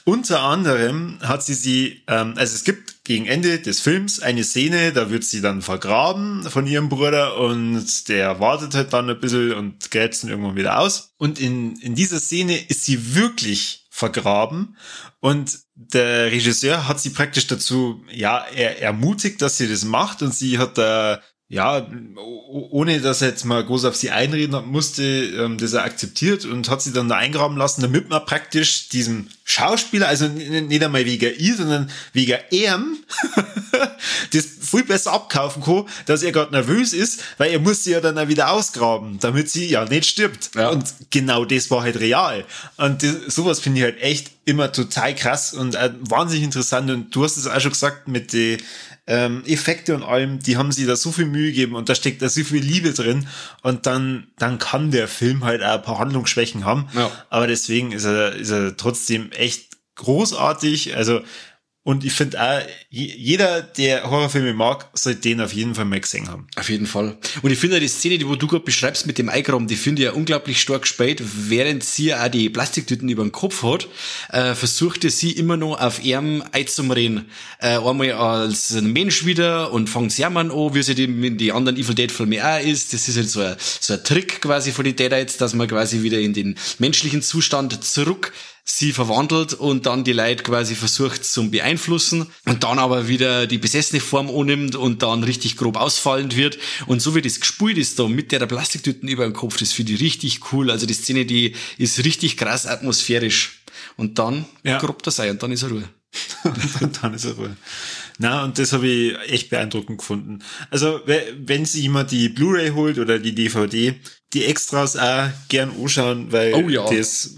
Unter anderem hat sie sie, ähm, also es gibt gegen Ende des Films eine Szene, da wird sie dann vergraben von ihrem Bruder und der wartet halt dann ein bisschen und gräbt dann irgendwann wieder aus. Und in, in dieser Szene ist sie wirklich vergraben und der Regisseur hat sie praktisch dazu, ja, er ermutigt, dass sie das macht und sie hat da ja, ohne dass er jetzt mal groß auf sie einreden musste, ähm, das er akzeptiert und hat sie dann da eingraben lassen, damit man praktisch diesem Schauspieler, also nicht einmal wegen ihr, sondern wegen ihm, (laughs) das viel besser abkaufen kann, dass er gerade nervös ist, weil er muss sie ja dann auch wieder ausgraben, damit sie ja nicht stirbt. Ja. Und genau das war halt real. Und das, sowas finde ich halt echt immer total krass und äh, wahnsinnig interessant. Und du hast es auch schon gesagt mit den ähm, Effekte und allem, die haben sich da so viel Mühe gegeben und da steckt da so viel Liebe drin und dann, dann kann der Film halt auch ein paar Handlungsschwächen haben. Ja. Aber deswegen ist er, ist er trotzdem echt großartig. Also Und ich finde auch, jeder, der Horrorfilme mag, sollte den auf jeden Fall mal gesehen haben. Auf jeden Fall. Und ich finde die Szene, die wo du gerade beschreibst mit dem Eigraum, die finde ich ja unglaublich stark gespielt. Während sie auch die Plastiktüten über den Kopf hat, äh, versuchte sie immer noch auf ihrem einzumreden. Äh, einmal als ein Mensch wieder und fängt Sermon an, wie sie die, die anderen Evil Dead Filme auch ist. Das ist halt so ein, so ein Trick quasi von den Deadites, dass man quasi wieder in den menschlichen Zustand zurück sie verwandelt und dann die Leute quasi versucht zum beeinflussen und dann aber wieder die besessene Form annimmt und dann richtig grob ausfallend wird. Und so wie das gespielt ist da mit der Plastiktüten über dem Kopf, das finde ich richtig cool. Also die Szene, die ist richtig krass atmosphärisch. Und dann ja. grob das ein und dann ist er Ruhe. und (laughs) dann ist er Ruhe. Na, und das habe ich echt beeindruckend gefunden. Also, wenn sich jemand die Blu-ray holt oder die DVD, die Extras auch gern anschauen, weil oh ja. das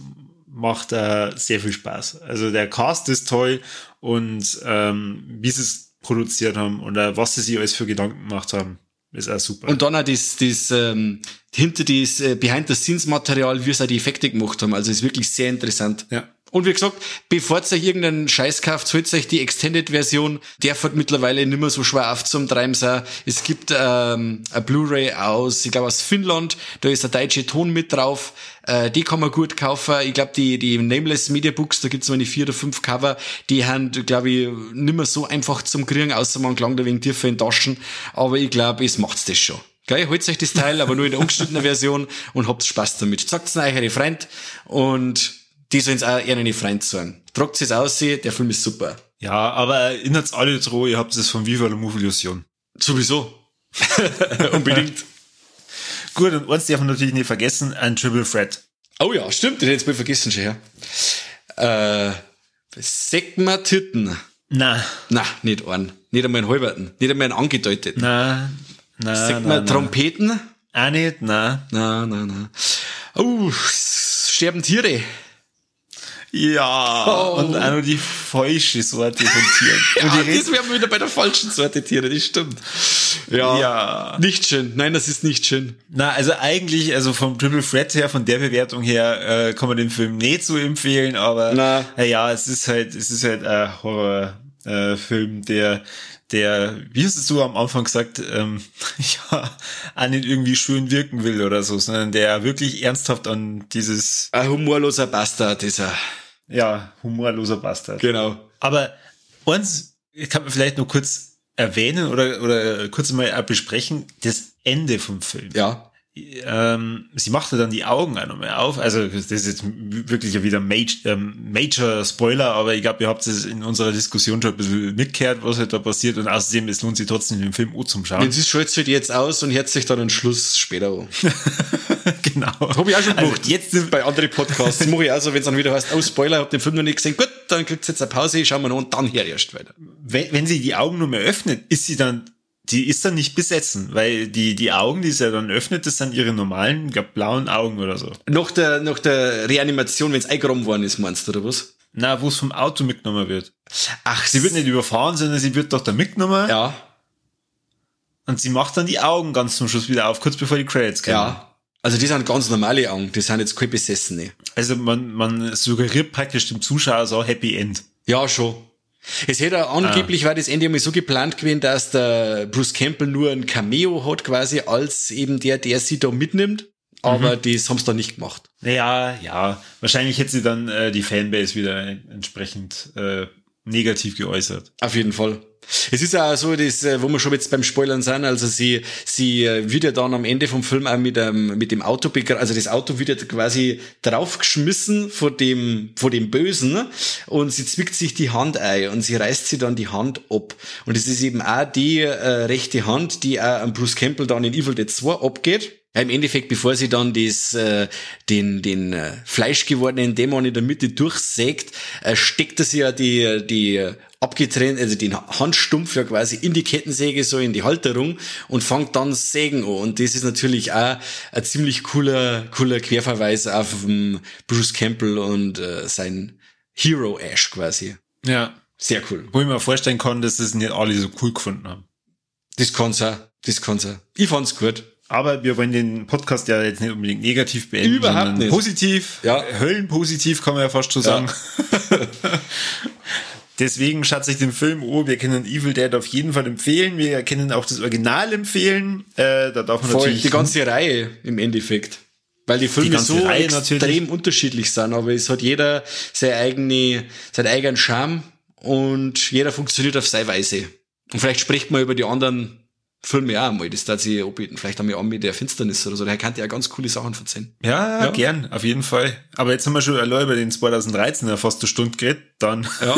macht äh, sehr viel Spaß. Also der Cast ist toll und ähm, wie sie es produziert haben und äh, was sie sich alles für Gedanken gemacht haben, ist auch super. Und dann auch das, das ähm, hinter das äh, Behind-the-Scenes-Material, wie sie auch die Effekte gemacht haben. Also ist wirklich sehr interessant. Ja. Und wie gesagt, bevor ihr euch irgendeinen Scheiß kauft, holt euch die Extended-Version. Der wird mittlerweile nicht mehr so schwer auf zum Treiben sein. Es gibt ähm, eine Blu-ray aus, ich glaube aus Finnland, da ist der deutsche Ton mit drauf. Äh, die kann man gut kaufen. Ich glaube, die, die Nameless Media Books, da gibt's es eine vier oder fünf Cover, die haben, glaube ich, nicht mehr so einfach zum Kriegen, außer man gelangt ein wenig tiefer in Taschen. Aber ich glaube, es macht's das schon. Geil, holt euch das Teil, aber nur in der ungeschnittenen Version und habt Spaß damit. Sagt's euch eure Freund und die sollen es auch eher nicht Freund sagen. Tragt es aus, der Film ist super. Ja, aber erinnert alle dran, ihr habt es von Viva la Move Illusion. Sowieso. (laughs) Unbedingt. Gut, und eins darf man natürlich nicht vergessen, ein Triple Threat. Oh ja, stimmt, den hätte ich mal vergessen schon, ja. Äh, Sekma Titten. Na. Na, nicht einen. Nicht einmal einen halberten. Nicht einmal einen angedeuteten. Na. Na. Sekma Trompeten. Auch nicht, na. Na, na, na. Oh, sterben Tiere. Ja, oh. und auch nur die falsche Sorte von Tieren. (laughs) ja, und das wären wir wieder bei der falschen Sorte Tiere, das stimmt. Ja, ja. Nicht schön. Nein, das ist nicht schön. Na, also eigentlich, also vom Triple Threat her, von der Bewertung her, äh, kann man den Film nicht so empfehlen, aber Na. Äh, ja, es ist halt, es ist halt ein Horrorfilm, äh, der der, wie hast du am Anfang gesagt, ähm, (laughs) ja, an nicht irgendwie schön wirken will oder so, sondern der wirklich ernsthaft an dieses... Ein humorloser Bastard ist er. Ja, humorloser Bastard. Genau. Aber uns kann man vielleicht nur kurz erwähnen oder, oder kurz mal besprechen, das Ende vom Film. Ja ähm, sie machte dann die Augen auch nochmal auf. Also das ist jetzt wirklich wieder Major, ähm, Major Spoiler, aber ich glaube, ihr habt es in unserer Diskussion schon ein bisschen mitgehört, was halt da passiert und außerdem es lohnt sich trotzdem den Film auch zum Schauen. Sie schaltet halt jetzt aus und hört sich dann einen Schluss später an. (laughs) genau. Das habe ich auch schon gemacht. Also jetzt bei anderen Podcasts mache ich auch so, wenn es dann wieder heißt, oh Spoiler, hab den Film noch nicht gesehen, gut, dann kriegt jetzt eine Pause, schauen wir noch und dann her erst weiter. Wenn, wenn sie die Augen nur mehr öffnet, ist sie dann die ist dann nicht besetzen, weil die, die Augen, die sie dann öffnet, das sind ihre normalen, glaub, blauen Augen oder so. Nach der, nach der Reanimation, wenn es eingeräumt worden ist, meinst du, oder was? Na, wo es vom Auto mitgenommen wird. Ach, sie wird nicht überfahren, sondern sie wird doch da mitgenommen. Ja. Und sie macht dann die Augen ganz zum Schluss wieder auf, kurz bevor die Credits kommen. Ja. Also die sind ganz normale Augen, die sind jetzt keine besessene. Also man, man suggeriert praktisch dem Zuschauer so Happy End. Ja, schon. Es hätte angeblich, ah. war das Ende einmal so geplant gewesen, dass der Bruce Campbell nur ein Cameo hat quasi als eben der, der sie da mitnimmt. Aber mhm. das haben sie dann nicht gemacht. Naja, ja. Wahrscheinlich hätte sie dann äh, die Fanbase wieder entsprechend äh, negativ geäußert. Auf jeden Fall. Es ist ja auch so, das, äh, wo wir schon jetzt beim Spoilern sind, also sie, sie äh, wird ja dann am Ende vom Film auch mit, ähm, mit dem Auto, also das Auto wird ja quasi draufgeschmissen vor dem, vor dem Bösen und sie zwickt sich die Hand ein und sie reißt sie dann die Hand ab. Und es ist eben auch die äh, rechte Hand, die auch an Bruce Campbell dann in Evil Dead 2 abgeht. Ja, Im Endeffekt, bevor sie dann das, äh, den, den äh, fleischgewordenen Dämon in der Mitte durchsägt, äh, steckt er sie ja die, die abgetrennt, also den Handstumpf ja quasi in die Kettensäge, so in die Halterung und fängt dann Sägen an. Und das ist natürlich auch ein ziemlich cooler, cooler Querverweis auf Bruce Campbell und äh, sein Hero Ash quasi. Ja. Sehr cool. Wo ich mir vorstellen kann, dass es nicht alle so cool gefunden haben. Das kann's auch. Das kann's auch. Ich fand's gut. Aber wir wollen den Podcast ja jetzt nicht unbedingt negativ beenden. Überhaupt nicht. Positiv. Ja. Höllenpositiv kann man ja fast schon sagen. Ja. (laughs) Deswegen schaut sich den Film an. Wir können Evil Dead auf jeden Fall empfehlen. Wir können auch das Original empfehlen. Äh, da darf man Voll, natürlich die ganze Reihe im Endeffekt. Weil die Filme ganze so Reihe extrem natürlich. unterschiedlich sind, aber es hat jeder seine eigene, seinen eigenen Charme und jeder funktioniert auf seine Weise. Und vielleicht spricht man über die anderen Filme auch einmal, das darf sich anbieten. Vielleicht haben wir auch mit der Finsternis oder so. Der kann ja ganz coole Sachen erzählen. Ja, Ja. gern, auf jeden Fall. Aber jetzt haben wir schon allein über den 2013er fast eine Stunde geredet. Dann Ja.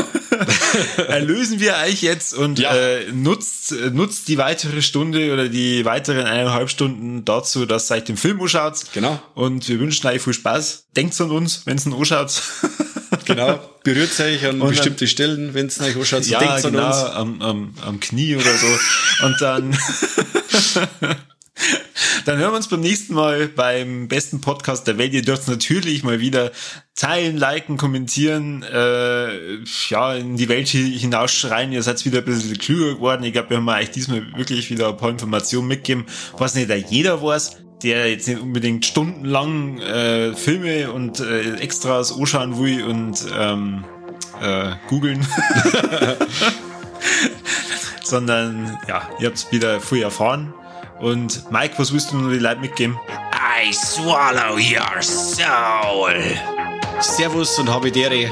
(laughs) erlösen wir euch jetzt und Ja. äh, nutzt, nutzt die weitere Stunde oder die weiteren eineinhalb Stunden dazu, dass ihr euch den Film anschaut. Genau. Und wir wünschen euch viel Spaß. Denkt an uns, wenn es ihn anschaut. (laughs) (laughs) Genau. Berührt euch an Und bestimmte Stellen, wenn es euch anschaut. So ja, denkt's an genau, uns. am, am, am Knie oder so. Und dann, (laughs) dann hören wir uns beim nächsten Mal beim besten Podcast der Welt. Ihr dürft natürlich mal wieder teilen, liken, kommentieren, äh, ja, in die Welt hi- hinausschreien. Ihr seid wieder ein bisschen klüger geworden. Ich glaube, wir haben euch diesmal wirklich wieder ein paar Informationen mitgegeben, was nicht da jeder weiß der jetzt nicht unbedingt stundenlang äh, Filme und äh, Extras anschauen will und ähm, äh, googeln. (laughs) Sondern ja, ihr habt wieder viel erfahren. Und Mike, was willst du nur die Leute mitgeben? I swallow your soul. Servus und habe Dere.